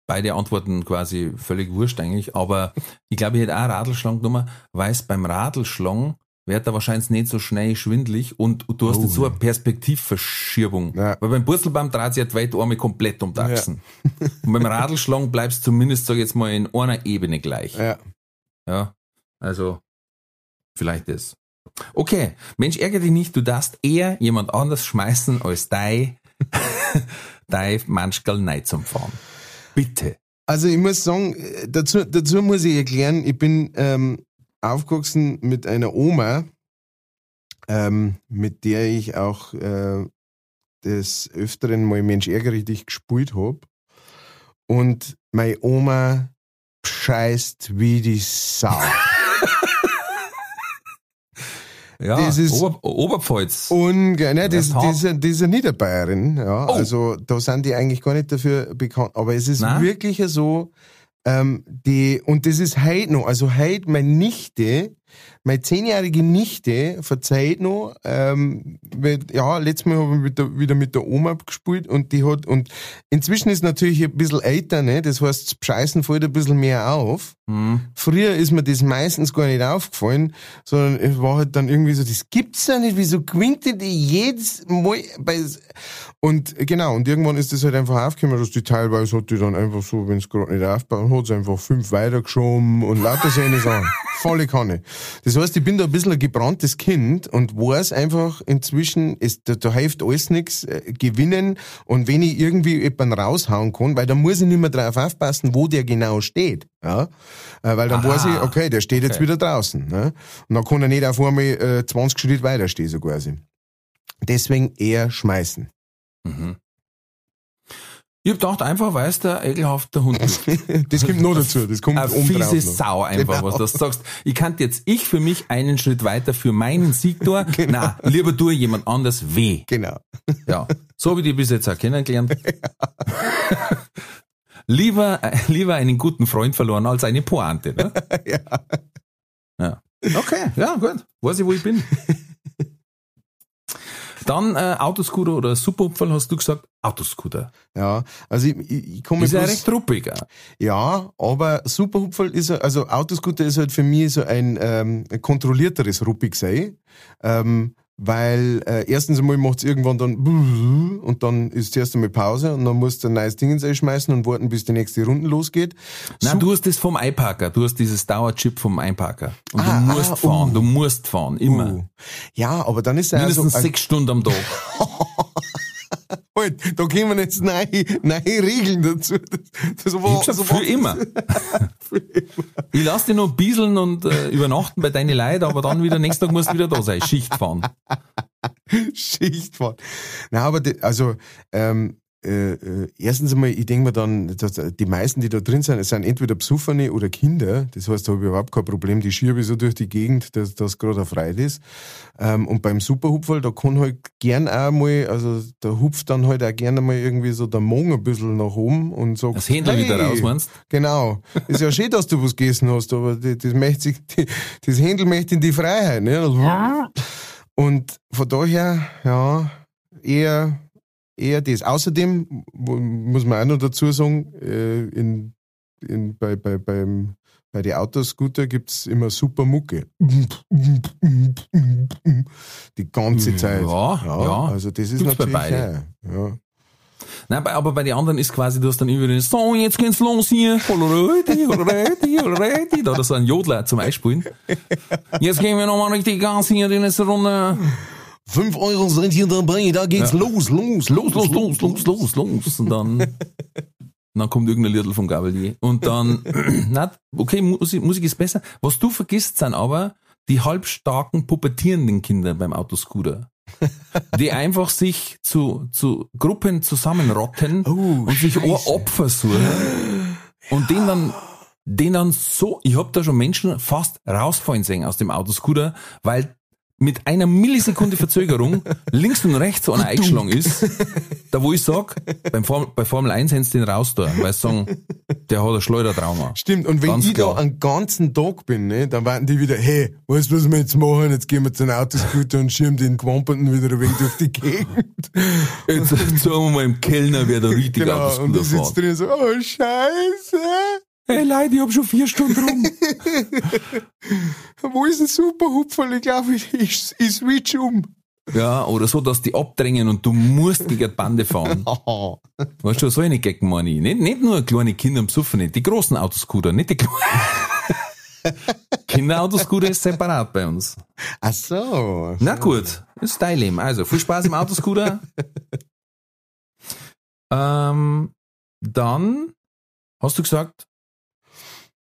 beide Antworten quasi völlig wurscht eigentlich, aber ich glaube, ich hätte auch Radlschlang genommen, weil es beim Radlschlang wird da wahrscheinlich nicht so schnell schwindlig und du hast Oh, nicht so eine Perspektivverschiebung. Ja. Weil beim Purzelbaum dreht sich ja die Welt einmal komplett um die Achsen. Und beim Radlschlang bleibst du zumindest, sag ich jetzt mal, in einer Ebene gleich. ja. Ja, also vielleicht das. Okay, Mensch, ärgere dich nicht, du darfst eher jemand anders schmeißen als dein, (laughs) dein Manschgal Neid zum Fahren. Bitte. Also ich muss sagen, äh, dazu, dazu muss ich erklären, ich bin ähm, aufgewachsen mit einer Oma, ähm, mit der ich auch äh, des Öfteren mal Mensch ärgere dich gespielt habe. Und meine Oma scheißt wie die Sau. (laughs) Ja, ist- Ober, Oberpfalz. Unge ne, das, ist eine Niederbayerin, ja. Oh. Also da sind die eigentlich gar nicht dafür bekannt. Aber es ist Nein? wirklich so, ähm, die, und das ist heute noch, also heute meine Nichte, meine zehnjährige Nichte verzeiht noch, ähm, weil, ja, letztes Mal habe ich mit der, wieder mit der Oma gespielt und die hat, und inzwischen ist natürlich ein bisschen älter, ne, das heißt, das Scheißen fällt ein bisschen mehr auf. Hm. Früher ist mir das meistens gar nicht aufgefallen, sondern es war halt dann irgendwie so, das gibt's ja nicht, wieso gewinnt die jedes Mal bei, und genau, und irgendwann ist das halt einfach aufgekommen, dass die teilweise hat die dann einfach so, wenn es gerade nicht aufbaut, hat sie einfach fünf weitergeschoben und lauter so eine Sachen. (laughs) Volle Kanne. Das heißt, ich bin da ein bisschen ein gebranntes Kind und weiß einfach inzwischen, ist, da, da hilft alles nichts, äh, gewinnen und wenn ich irgendwie jemanden raushauen kann, weil da muss ich nicht mehr drauf aufpassen, wo der genau steht. Ja? Äh, weil dann Aha. weiß ich, okay, der steht jetzt Okay. wieder draußen. Ne? Und dann kann er nicht auf einmal äh, 20 Schritt weiter stehen, so quasi. Deswegen eher schmeißen. Mhm. Ich hab gedacht, einfach, weil es der ekelhafte Hund ist. (laughs) Das kommt noch dazu, das kommt Eine fiese. Sau einfach, Genau. was du sagst. Ich kann jetzt ich für mich einen Schritt weiter für meinen Sieg tun. (laughs) Na, lieber tue jemand anders weh. Genau. (laughs) Ja, so habe ich dich bis jetzt auch kennengelernt. lieber, äh, lieber einen guten Freund verloren als eine Pointe. Ne? Ja. ja. Okay, ja, gut. Weiß ich, wo ich bin. Dann äh, Autoscooter oder Superupfall, hast du gesagt? Autoscooter. Ja, also ich, ich, ich komme Ist ja recht ruppig. Ja, aber Superhupferl ist, also Autoscooter ist halt für mich so ein, ähm, kontrollierteres Ruppigsein, ähm, weil äh, erstens einmal macht's irgendwann dann (laughs) und dann ist zuerst einmal Pause und dann musst du ein neues Ding ins Ei schmeißen und warten, bis die nächste Runde losgeht. Nein, du hast das vom Einparker. Du hast dieses Dauerchip vom Einparker. Und Ah, du musst ah, fahren. uh. Du musst fahren. Immer. Uh. Ja, aber dann ist er Mindestens also, sechs Stunden am Tag. (laughs) halt, da kommen jetzt neue, neue Regeln dazu. Das, das war, Ich hab gesagt, so für immer. (laughs) Ich lass dich noch bieseln und äh, übernachten bei deinen Leuten, aber dann wieder, nächsten Tag musst du wieder da sein. Schicht fahren. Schichtfahrt. Na, aber die, also ähm, äh, äh, erstens einmal, ich denke mir dann, dass die meisten, die da drin sind, es sind entweder Besoffene oder Kinder. Das heißt, da habe ich überhaupt kein Problem. Die schiebe ich so durch die Gegend, dass das gerade eine Freude ist. Ähm, und beim Superhupferl, da kann halt gern auch mal, also da hupft dann halt auch gerne mal irgendwie so der Mong ein bisschen nach oben und sagt, Das Händler wieder raus, meinst Genau. Ist ja schön, dass du was gegessen hast, aber das, das möchte sich, die, das Händel möchte in die Freiheit, ne? Und von daher, ja, eher, eher das. Außerdem muss man auch noch dazu sagen, äh, in, in, bei, bei, beim, bei den Autoscooter gibt's immer super Mucke. Die ganze Zeit. Ja, ja. Also das ist Gibt's bei natürlich beiden. auch, ja. Nein, bei- aber bei den anderen ist quasi, du hast dann immer den so, jetzt geht's los hier. Holoröti, holoröti, holoröti. Da hat er so einen Jodler zum Einspielen. Jetzt gehen wir nochmal richtig Gas hier in nächste Runde. Fünf Euro sind hier dabei, da geht's los, los, Los, los, los, los, los, los. Und dann, (laughs) dann kommt irgendein Liedl vom Gabelier. Und dann, (clears throat) na, okay, Musik, Musik ist besser. Was du vergisst, sind aber die halbstarken, pubertierenden Kinder beim Autoscooter. Die einfach sich zu, zu Gruppen zusammenrotten und sich Opfer suchen und den dann, den dann so, ich hab da schon Menschen fast rausfallen sehen aus dem Autoscooter, weil mit einer Millisekunde Verzögerung (laughs) links und rechts so einer eingeschlagen ist, da wo ich sag, beim Form, bei Formel 1 hätten sie den raus da, weil sie sagen, der hat ein Schleudertrauma. Stimmt, und wenn Ganz ich klar. da einen ganzen Tag bin, ne, dann warten die wieder, hey, weißt du, was wir jetzt machen? Jetzt gehen wir zu einem Autoscooter und schirmen den Quamperten wieder ein wenig durch die Gegend. Jetzt sagen wir mal im Kellner, wer da (laughs) richtig Genau, und Autoscooter ich sitze fährt. drin so, oh, scheiße. Hey Leute, ich hab schon vier Stunden rum. (laughs) Wo ist ein Superhupferl? Ich glaube, ich, ich, ich switch um. Ja, oder so, dass die abdrängen und du musst gegen die Bande fahren. Aha. (laughs) Weißt du, so eine Gag meine ich. Nicht, nicht nur kleine Kinder am Suffen, nicht die großen Autoscooter, nicht die kleinen. (laughs) Kinderautoscooter ist separat bei uns. Ach so. Na gut, ist dein Leben. Also, viel Spaß im Autoscooter. ähm, dann hast du gesagt,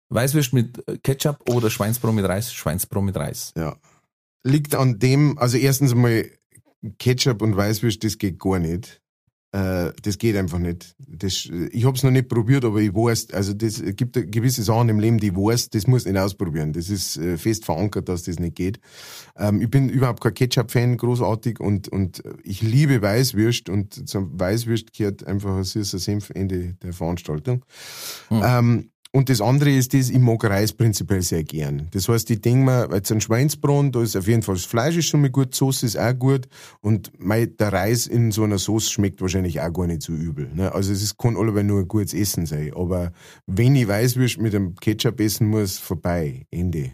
Weißwürst mit Ketchup oder Schweinsbrot mit Reis? Schweinsbrot mit Reis. Ja. Liegt an dem, also erstens mal Ketchup und Weißwürst, das geht gar nicht. Äh, das geht einfach nicht. Das, ich habe es noch nicht probiert, aber ich weiß, also das es gibt gewisse Sachen im Leben, die ich weiß, das muss ich nicht ausprobieren. Das ist äh, fest verankert, dass das nicht geht. Ähm, ich bin überhaupt kein Ketchup-Fan, großartig, und, und ich liebe Weißwürst und zum Weißwürst gehört einfach ein süßer Senf Ende der Veranstaltung. Ähm, und das andere ist das, ich mag Reis prinzipiell sehr gern. Das heißt, ich denke mir, jetzt ein Schweinsbraten, da ist auf jeden Fall das Fleisch ist schon mal gut, die Soße ist auch gut und mei, der Reis in so einer Soße schmeckt wahrscheinlich auch gar nicht so übel. Ne? Also es ist, kann allebei nur ein gutes Essen sein. Aber wenn ich Weißwürst mit einem Ketchup essen muss, vorbei. Ende.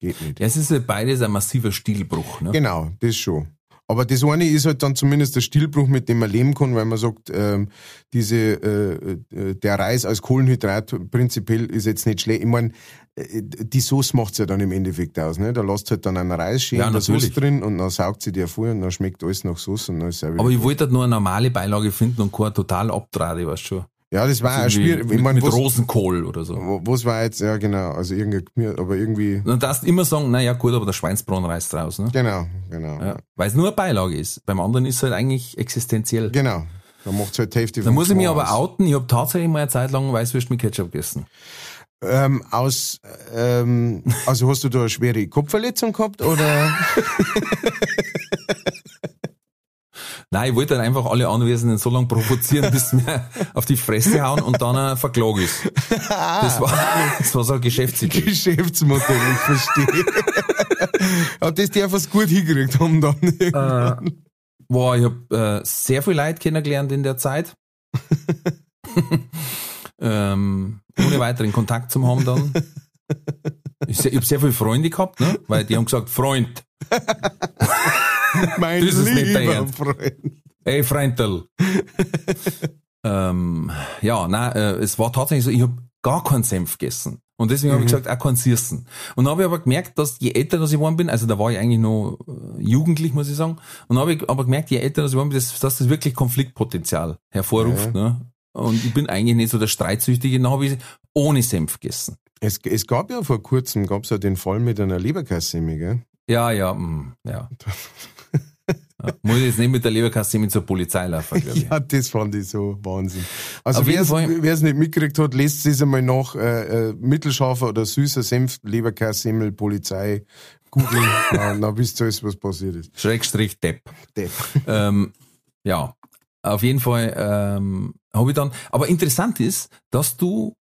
Geht nicht. Ja, es ist ja beides ein massiver Stilbruch. Ne? Genau, das schon. Aber das eine ist halt dann zumindest der Stilbruch, mit dem man leben kann, weil man sagt, ähm, diese, äh, äh, der Reis als Kohlenhydrat prinzipiell ist jetzt nicht schlecht. Ich meine, äh, die Soße macht's ja dann im Endeffekt aus. Ne? Da lässt halt dann einen Reis schön Ja, in der Soße natürlich. drin und dann saugt sie dir voll und dann schmeckt alles nach Soße und dann ist Aber ich wollte halt nur eine normale Beilage finden und keine total abtrade, weißt du schon. Ja, das war auch Irgendwie schwierig. Ich Mit, meine, mit Rosenkohl oder so. was war jetzt, ja genau, also irgendein Gemüse, aber irgendwie, dann darfst du immer sagen, naja gut, aber der Schweinsbraten reißt draus. Ne? genau, genau. Ja. Weil es nur eine Beilage ist. Beim anderen ist es halt eigentlich existenziell. Genau. Da macht's halt die Hälfte Da muss ich mich aber aus. outen, ich habe tatsächlich mal eine Zeit lang Weißwürst mit Ketchup gegessen. Ähm, aus, ähm, also hast du da eine schwere Kopfverletzung gehabt oder? (laughs) Nein, ich wollte dann einfach alle Anwesenden so lange provozieren, (laughs) bis sie mir auf die Fresse hauen und dann ein Verklag ist. Das war, (laughs) das war so eine Geschäftsidee. Geschäftsmodell, ich verstehe. (laughs) Aber das darf es gut hingekriegt haben dann. Äh, boah, ich habe äh, sehr viel Leid kennengelernt in der Zeit. ähm, ohne weiteren Kontakt zu haben dann. Ich, ich habe sehr viele Freunde gehabt, ne? weil die haben gesagt, Freund, (laughs) mein Das ist nicht lieber Ernst. Freund. ey Freundl. (laughs) ähm, ja, nein, äh, es war tatsächlich so, ich habe gar keinen Senf gegessen. Und deswegen habe ich gesagt, auch kein Sirsen. Und dann habe ich aber gemerkt, dass je älter dass ich geworden bin, also da war ich eigentlich noch äh, jugendlich, muss ich sagen, und dann habe ich aber gemerkt, je älter dass ich geworden bin, dass, dass das wirklich Konfliktpotenzial hervorruft. Ne? Und ich bin eigentlich nicht so der Streitsüchtige, dann habe ich ohne Senf gegessen. Es, es gab ja vor kurzem, gab's ja den Fall mit einer Leberkassemi, gell? Ja, ja, mm, ja. (laughs) ja. Muss ich jetzt nicht mit der Leberkasse mit zur Polizei laufen, glaube (laughs) ich. Ja, das fand ich so Wahnsinn. Also wer es nicht mitgekriegt hat, lässt es einmal nach äh, äh, mittelscharfer oder süßer Senf, Leberkassemmel, Polizei googeln. (laughs) na wisst ihr alles, was passiert ist. Schrägstrich Depp. Depp. (laughs) ähm, ja, auf jeden Fall ähm, habe ich dann. Aber interessant ist, dass du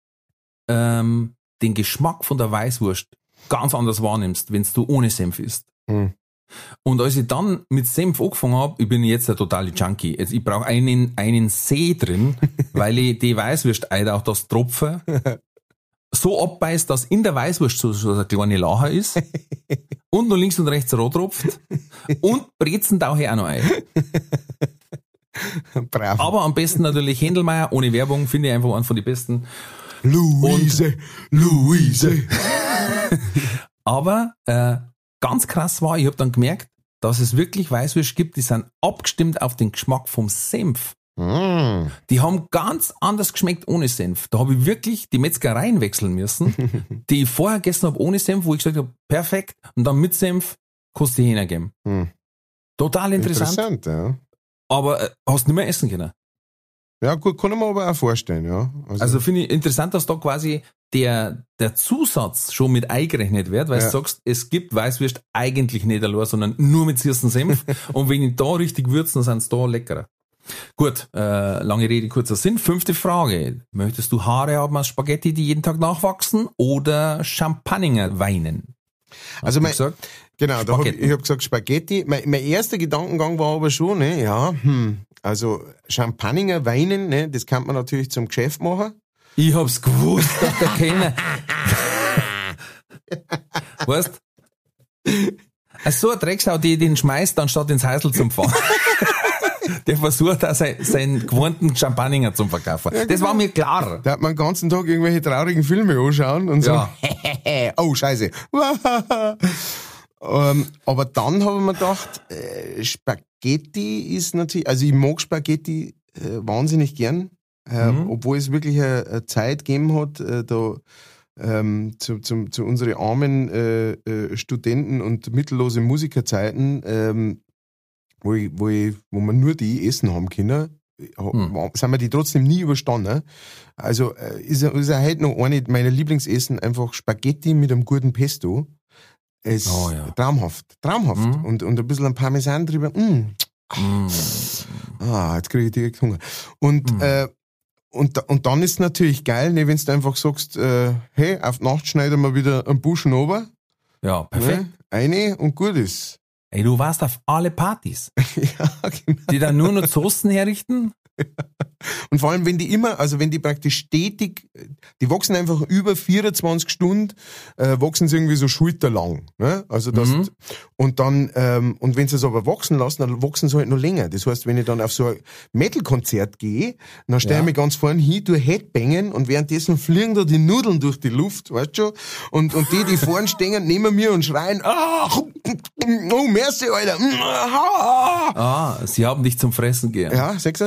ähm, den Geschmack von der Weißwurst ganz anders wahrnimmst, wenn du ohne Senf isst. Hm. Und als ich dann mit Senf angefangen habe, ich bin jetzt der totale Junkie. Jetzt, ich brauche einen, einen See drin, (laughs) weil ich die Weißwurst auch das Tropfen so abbeißt, dass in der Weißwurst so, so eine kleine Lache ist (laughs) und noch links und rechts rot tropft und Brezen tauche ich auch noch ein. (laughs) Brav. Aber am besten natürlich Händelmeier, ohne Werbung, finde ich einfach einen von den besten. Luise, Luise. Aber äh, ganz krass war, ich habe dann gemerkt, dass es wirklich Weißwürste gibt, die sind abgestimmt auf den Geschmack vom Senf. Mm. Die haben ganz anders geschmeckt ohne Senf. Da habe ich wirklich die Metzgereien wechseln müssen, (laughs) die ich vorher gegessen habe ohne Senf, wo ich gesagt habe, perfekt, und dann mit Senf kannst du die hingeben. Hm. Total interessant, Interessant, ja. aber äh, hast nicht mehr essen können. Ja, gut, kann ich mir aber auch vorstellen, ja. Also finde ich interessant, dass da quasi der, der Zusatz schon mit eingerechnet wird, weil Ja. du sagst, es gibt Weißwürst eigentlich nicht allein, sondern nur mit süßen Senf. (laughs) und wenn ich da richtig würzen, dann sind da leckerer. Gut, äh, lange Rede, kurzer Sinn. Fünfte Frage. Möchtest du Haare haben aus Spaghetti, die jeden Tag nachwachsen oder Champagner weinen? also Du mein, gesagt? Genau, hab ich, ich habe gesagt Spaghetti. Mein, mein erster Gedankengang war aber schon, ne, ja, hm, also Champagner, Weinen, ne, das kann man natürlich zum Geschäft machen. Ich hab's gewusst, dass der Kellner. weißt? Also so ein Drecksau, die den schmeißt, anstatt ins Häusl zum Fahren. (laughs) Der versucht auch sein, seinen gewohnten Champagner zum Verkaufen. Das war mir klar. Da hat man den ganzen Tag irgendwelche traurigen Filme anschauen und so, Ja. (laughs) oh scheiße. (laughs) ähm, aber dann habe ich mir gedacht, äh, Spaghetti ist natürlich, also ich mag Spaghetti äh, wahnsinnig gern, äh, Mhm. obwohl es wirklich eine, eine Zeit gegeben hat, äh, da ähm, zu, zum, zu unseren armen äh, äh, Studenten und mittellose Musikerzeiten, ähm, wo, ich, wo, ich, wo man nur die essen haben können, Hm. ha- sind wir die trotzdem nie überstanden. Also äh, ist, ist ja heute noch eine meiner Lieblingsessen einfach Spaghetti mit einem guten Pesto. Es Oh ja. traumhaft, traumhaft. Mhm. Und, und ein bisschen ein Parmesan drüber. Mm. Mm. Ah, jetzt kriege ich direkt Hunger. Und, Mhm. äh, und, und dann ist natürlich geil, ne, wenn du einfach sagst, äh, hey, auf Nacht schneiden wir wieder einen Buschen runter, Ja, perfekt. ne, eine und gut ist. Ey, du warst auf alle Partys, (laughs) ja, genau. die dann nur noch Soßen herrichten. Und vor allem, wenn die immer, also wenn die praktisch stetig, die wachsen einfach über 24 Stunden, äh, wachsen sie irgendwie so schulterlang. Ne? Also das, Mhm. und dann, ähm, und wenn sie es aber wachsen lassen, dann wachsen sie halt noch länger. Das heißt, wenn ich dann auf so ein Metal-Konzert gehe, dann stelle Ja. ich mich ganz vorne hin, tu Headbangen und währenddessen fliegen da die Nudeln durch die Luft, weißt du schon? Und, und die, die vorne stehen, neben mir und schreien, ah, oh, merci, Alter. Ah. Ah, sie haben dich zum Fressen gern. Ja, sagst du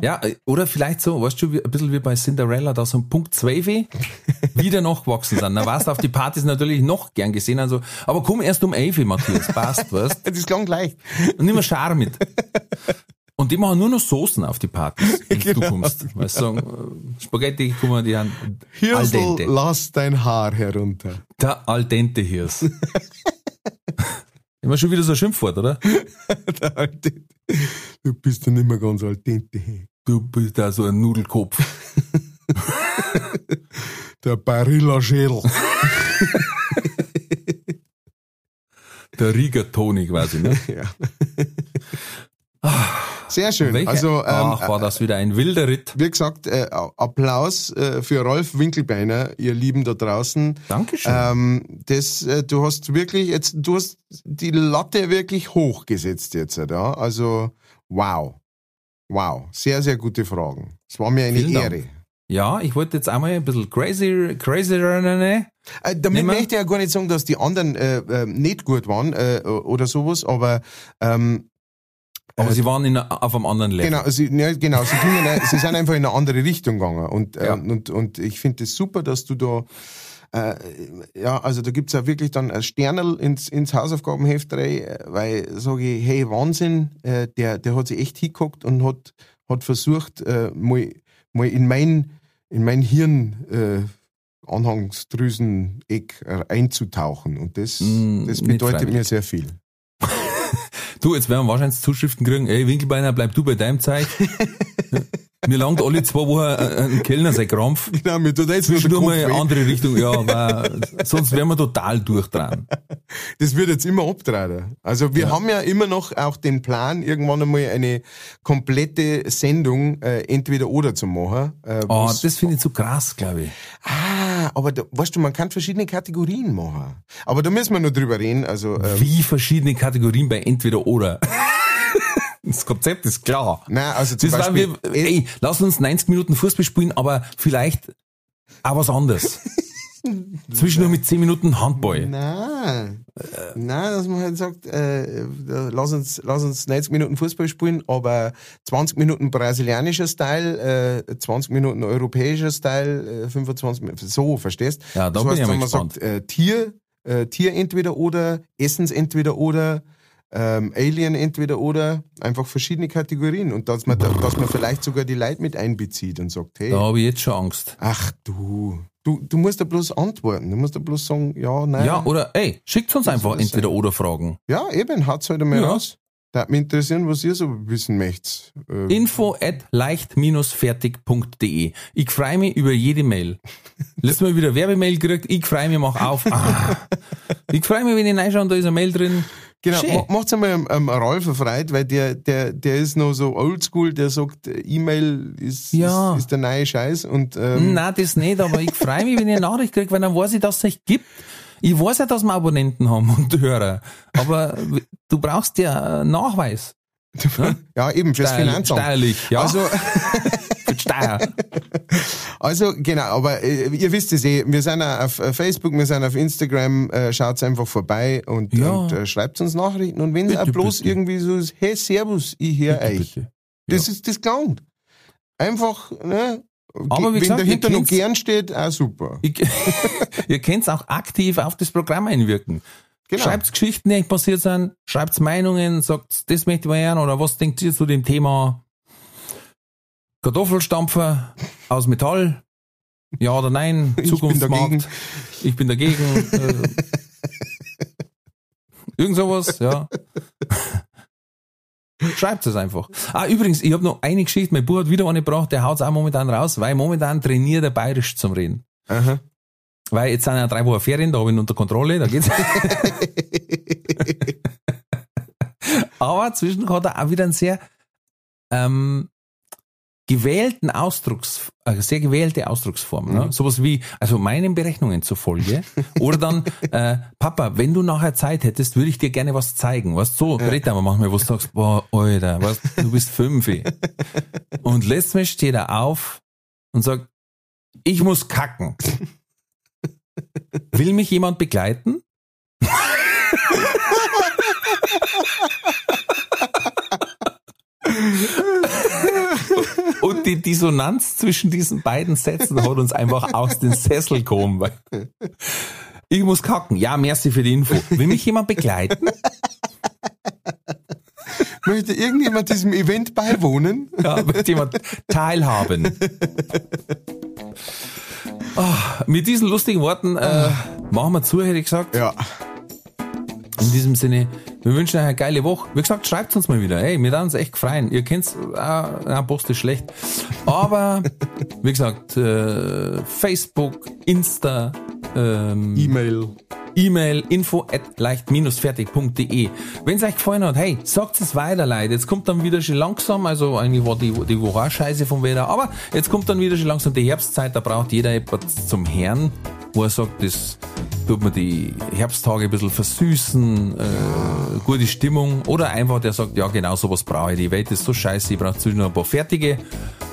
Ja, oder vielleicht so, weißt du, wie, ein bisschen wie bei Cinderella, da so ein Punkt 12 wieder nachgewachsen sind. Da warst du auf die Partys natürlich noch gern gesehen, also, aber komm erst um 11, Matthias, passt, weißt Das (laughs) klang gleich. Und nimm mal Schar mit. Und die machen nur noch Soßen auf die Partys, wenn du kommst. Weißt du, äh, Spaghetti, guck mal, die haben Hirsel, dente. lass dein Haar herunter. Der al dente Hirs. (laughs) Immer schon wieder so ein Schimpfwort, oder? Der (laughs) alte, du bist ja nicht mehr ganz al dente. Du bist da so ein Nudelkopf. (laughs) Der Barilla-Schädel. Der Rigatoni quasi, ne? ja. Sehr schön. Welche? Also, ähm, Ach, war das wieder ein wilder Ritt. wie gesagt, äh, Applaus äh, für Rolf Winkelbeiner, ihr Lieben da draußen. Dankeschön. Ähm, das, äh, du hast wirklich jetzt, du hast die Latte wirklich hochgesetzt jetzt, ja. Also, wow. Wow. Sehr, sehr gute Fragen. Es war mir eine Vielen Dank. Ehre. Ja, ich wollte jetzt einmal ein bisschen crazy, crazy, ne? Äh, damit möchte ich ja gar nicht sagen, dass die anderen äh, äh, nicht gut waren äh, oder sowas, aber ähm, aber sie waren in, auf einem anderen Level. Genau, sie, ja, genau, sie, gingen, ein- sie sind einfach in eine andere Richtung gegangen. Und, Ja. ähm, und, und ich finde es super, dass du da, äh, ja, also da gibt's ja wirklich dann ein Sternel ins, ins Hausaufgabenheft rein, äh, weil sage ich, hey, Wahnsinn, äh, der, der hat sich echt hingeguckt und hat, hat versucht, äh, mal, mal in mein, in mein Hirn äh, Anhangsdrüseneck äh, einzutauchen. Und das, Mm, das bedeutet mir sehr viel. Du, jetzt werden wir wahrscheinlich Zuschriften kriegen, ey, Winkelbeiner, bleib du bei deinem Zeug. (laughs) Mir langt alle zwei Wochen ein ein Kellner sein Krampf. Genau, mir tut jetzt nur Zwischendurch Kopf mal eine andere Richtung, ja, aber sonst wären wir total durchdran. (laughs) Das wird jetzt immer abtragen. Also wir haben ja immer noch auch den Plan, irgendwann einmal eine komplette Sendung äh, entweder oder zu machen. Äh, Oh, das finde ich zu krass, glaube ich. ah, aber da, weißt du, man kann verschiedene Kategorien machen. Aber da müssen wir noch drüber reden. Also ähm, Wie verschiedene Kategorien bei entweder oder. (laughs) Das Konzept ist klar. nein, also zum Das Beispiel, wir, ey, lass uns 90 Minuten Fußball spielen, aber vielleicht auch was anderes. (laughs) Zwischendurch mit 10 Minuten Handball. Nein, nein, dass man halt sagt, äh, lass uns, lass uns 90 Minuten Fußball spielen, aber 20 Minuten brasilianischer Style, äh, 20 Minuten europäischer Style, äh, 25 Minuten, so, verstehst? Ja, da das bin heißt, ich mal wenn man gespannt. sagt, äh, Tier, äh, Tier entweder oder, Essens entweder oder, ähm, Alien entweder oder, einfach verschiedene Kategorien und dass man, da, dass man vielleicht sogar die Leute mit einbezieht und sagt, hey, Da habe ich jetzt schon Angst. ach du, du, du musst da bloß antworten, du musst da bloß sagen, ja, nein. Ja, oder ey, schickt uns einfach entweder oder Fragen. Ja, eben, hat's halt einmal Ja. raus. Da mich interessieren, was ihr so wissen möchtet. Äh, Info at leicht-fertig.de. Ich freue mich über jede Mail. Letztes Mal wieder Werbemail gekriegt, ich freue mich, mach auf. (laughs) Ah. Ich freue mich, wenn ich reinschaue und da ist eine Mail drin. genau, Schön. ma- macht's einmal am, am Ralf erfreut, weil der, der, der ist noch so oldschool, der sagt, E-Mail ist, Ja. ist, ist der neue Scheiß und ähm, Nein, das nicht, aber ich freue mich, wenn ich eine Nachricht kriege, weil dann weiß ich, dass es euch gibt. Ich weiß ja, dass wir Abonnenten haben und Hörer. Aber du brauchst ja Nachweis. (laughs) ja eben fürs Steil- Finanzamt. Steuerlich, ja. Also, (laughs) (laughs) also genau, aber äh, ihr wisst es eh, wir sind auf Facebook, wir sind auf Instagram, äh, schaut's einfach vorbei und, Ja. und äh, schreibt uns Nachrichten und wenn es auch bloß bitte. irgendwie so ist, hey Servus, ich höre euch. bitte. Das ist das klangt. Einfach, ne? Aber wie wenn gesagt, dahinter noch gern steht, auch super. Ich, (laughs) ihr könnt (laughs) auch aktiv auf das Programm einwirken. Genau. Schreibt Geschichten, die euch passiert sind, schreibt Meinungen, sagt, das möchte ich hören oder was denkt ihr zu dem Thema Kartoffelstampfer aus Metall? Ja oder nein? (laughs) Ich bin dagegen. Zukunftsmarkt? Ich bin dagegen. äh, irgend sowas, ja. Schreibt es einfach. Ah, übrigens, ich habe noch eine Geschichte. Mein Bruder hat wieder eine gebracht, der haut's auch momentan raus, weil momentan trainiert er bayerisch zum Reden. Aha. Weil jetzt sind ja drei Wochen Ferien, da habe ich ihn unter Kontrolle, da geht's. (laughs) (laughs) Aber zwischen hat er auch wieder einen sehr ähm, gewählten Ausdrucks, äh, sehr gewählte Ausdrucksform. Ne? Sowas wie, also meinen Berechnungen zufolge. (laughs) Oder dann, äh, Papa, wenn du nachher Zeit hättest, würde ich dir gerne was zeigen. Was so, ja. red aber manchmal, wo du sagst, boah, Alter, was, du bist fünf. (laughs) Und letztes Mal steht er auf und sagt, ich muss kacken. (laughs) Will mich jemand begleiten? (laughs) Die Dissonanz zwischen diesen beiden Sätzen hat uns einfach aus den Sessel gehoben. (laughs) Ich muss kacken. Ja, merci für die Info. Will mich jemand begleiten? (laughs) Möchte irgendjemand diesem Event beiwohnen? Ja, wird jemand teilhaben? Ah, mit diesen lustigen Worten äh, machen wir zu, hätte ich gesagt. Ja. In diesem Sinne, wir wünschen euch eine geile Woche. Wie gesagt, schreibt uns mal wieder. Hey, wir haben uns echt gefreut. Ihr kennt's, äh, na, Post ist schlecht. Aber, (laughs) wie gesagt, äh, Facebook, Insta, ähm, E-Mail. E-Mail info at leicht-fertig.de. Wenn es euch gefallen hat, hey, sagt es weiter, Leute. Jetzt kommt dann wieder schon langsam, also eigentlich war die, die Woche scheiße vom Wetter, aber jetzt kommt dann wieder schon langsam die Herbstzeit, da braucht jeder etwas zum Herrn, wo er sagt, das tut man die Herbsttage ein bisschen versüßen, äh, gute Stimmung, oder einfach der sagt, ja genau, sowas brauche ich, die Welt ist so scheiße, ich brauche zwischendurch ein paar fertige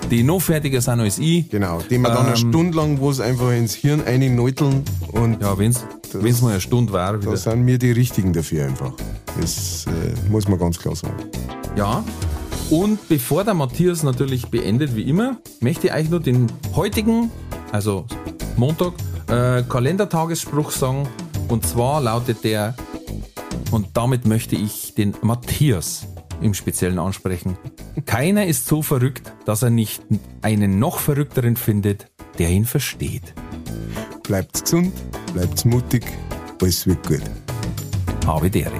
die noch fertiger sind als ich. Genau, die man dann eine Ähm, Stunde lang, wo es einfach ins Hirn einneuteln und Ja, wenn's, wenn's mal eine Stunde war. da Wieder. sind wir die Richtigen dafür einfach. Das äh, muss man ganz klar sagen. Ja. Und bevor der Matthias natürlich beendet, wie immer, möchte ich euch nur den heutigen, also Montag, äh, Kalendertagesspruch sagen. Und zwar lautet der, und damit möchte ich den Matthias im Speziellen ansprechen. Keiner ist so verrückt, dass er nicht einen noch verrückteren findet, der ihn versteht. Bleibt gesund, bleibt mutig, alles wird gut. Habe Dere.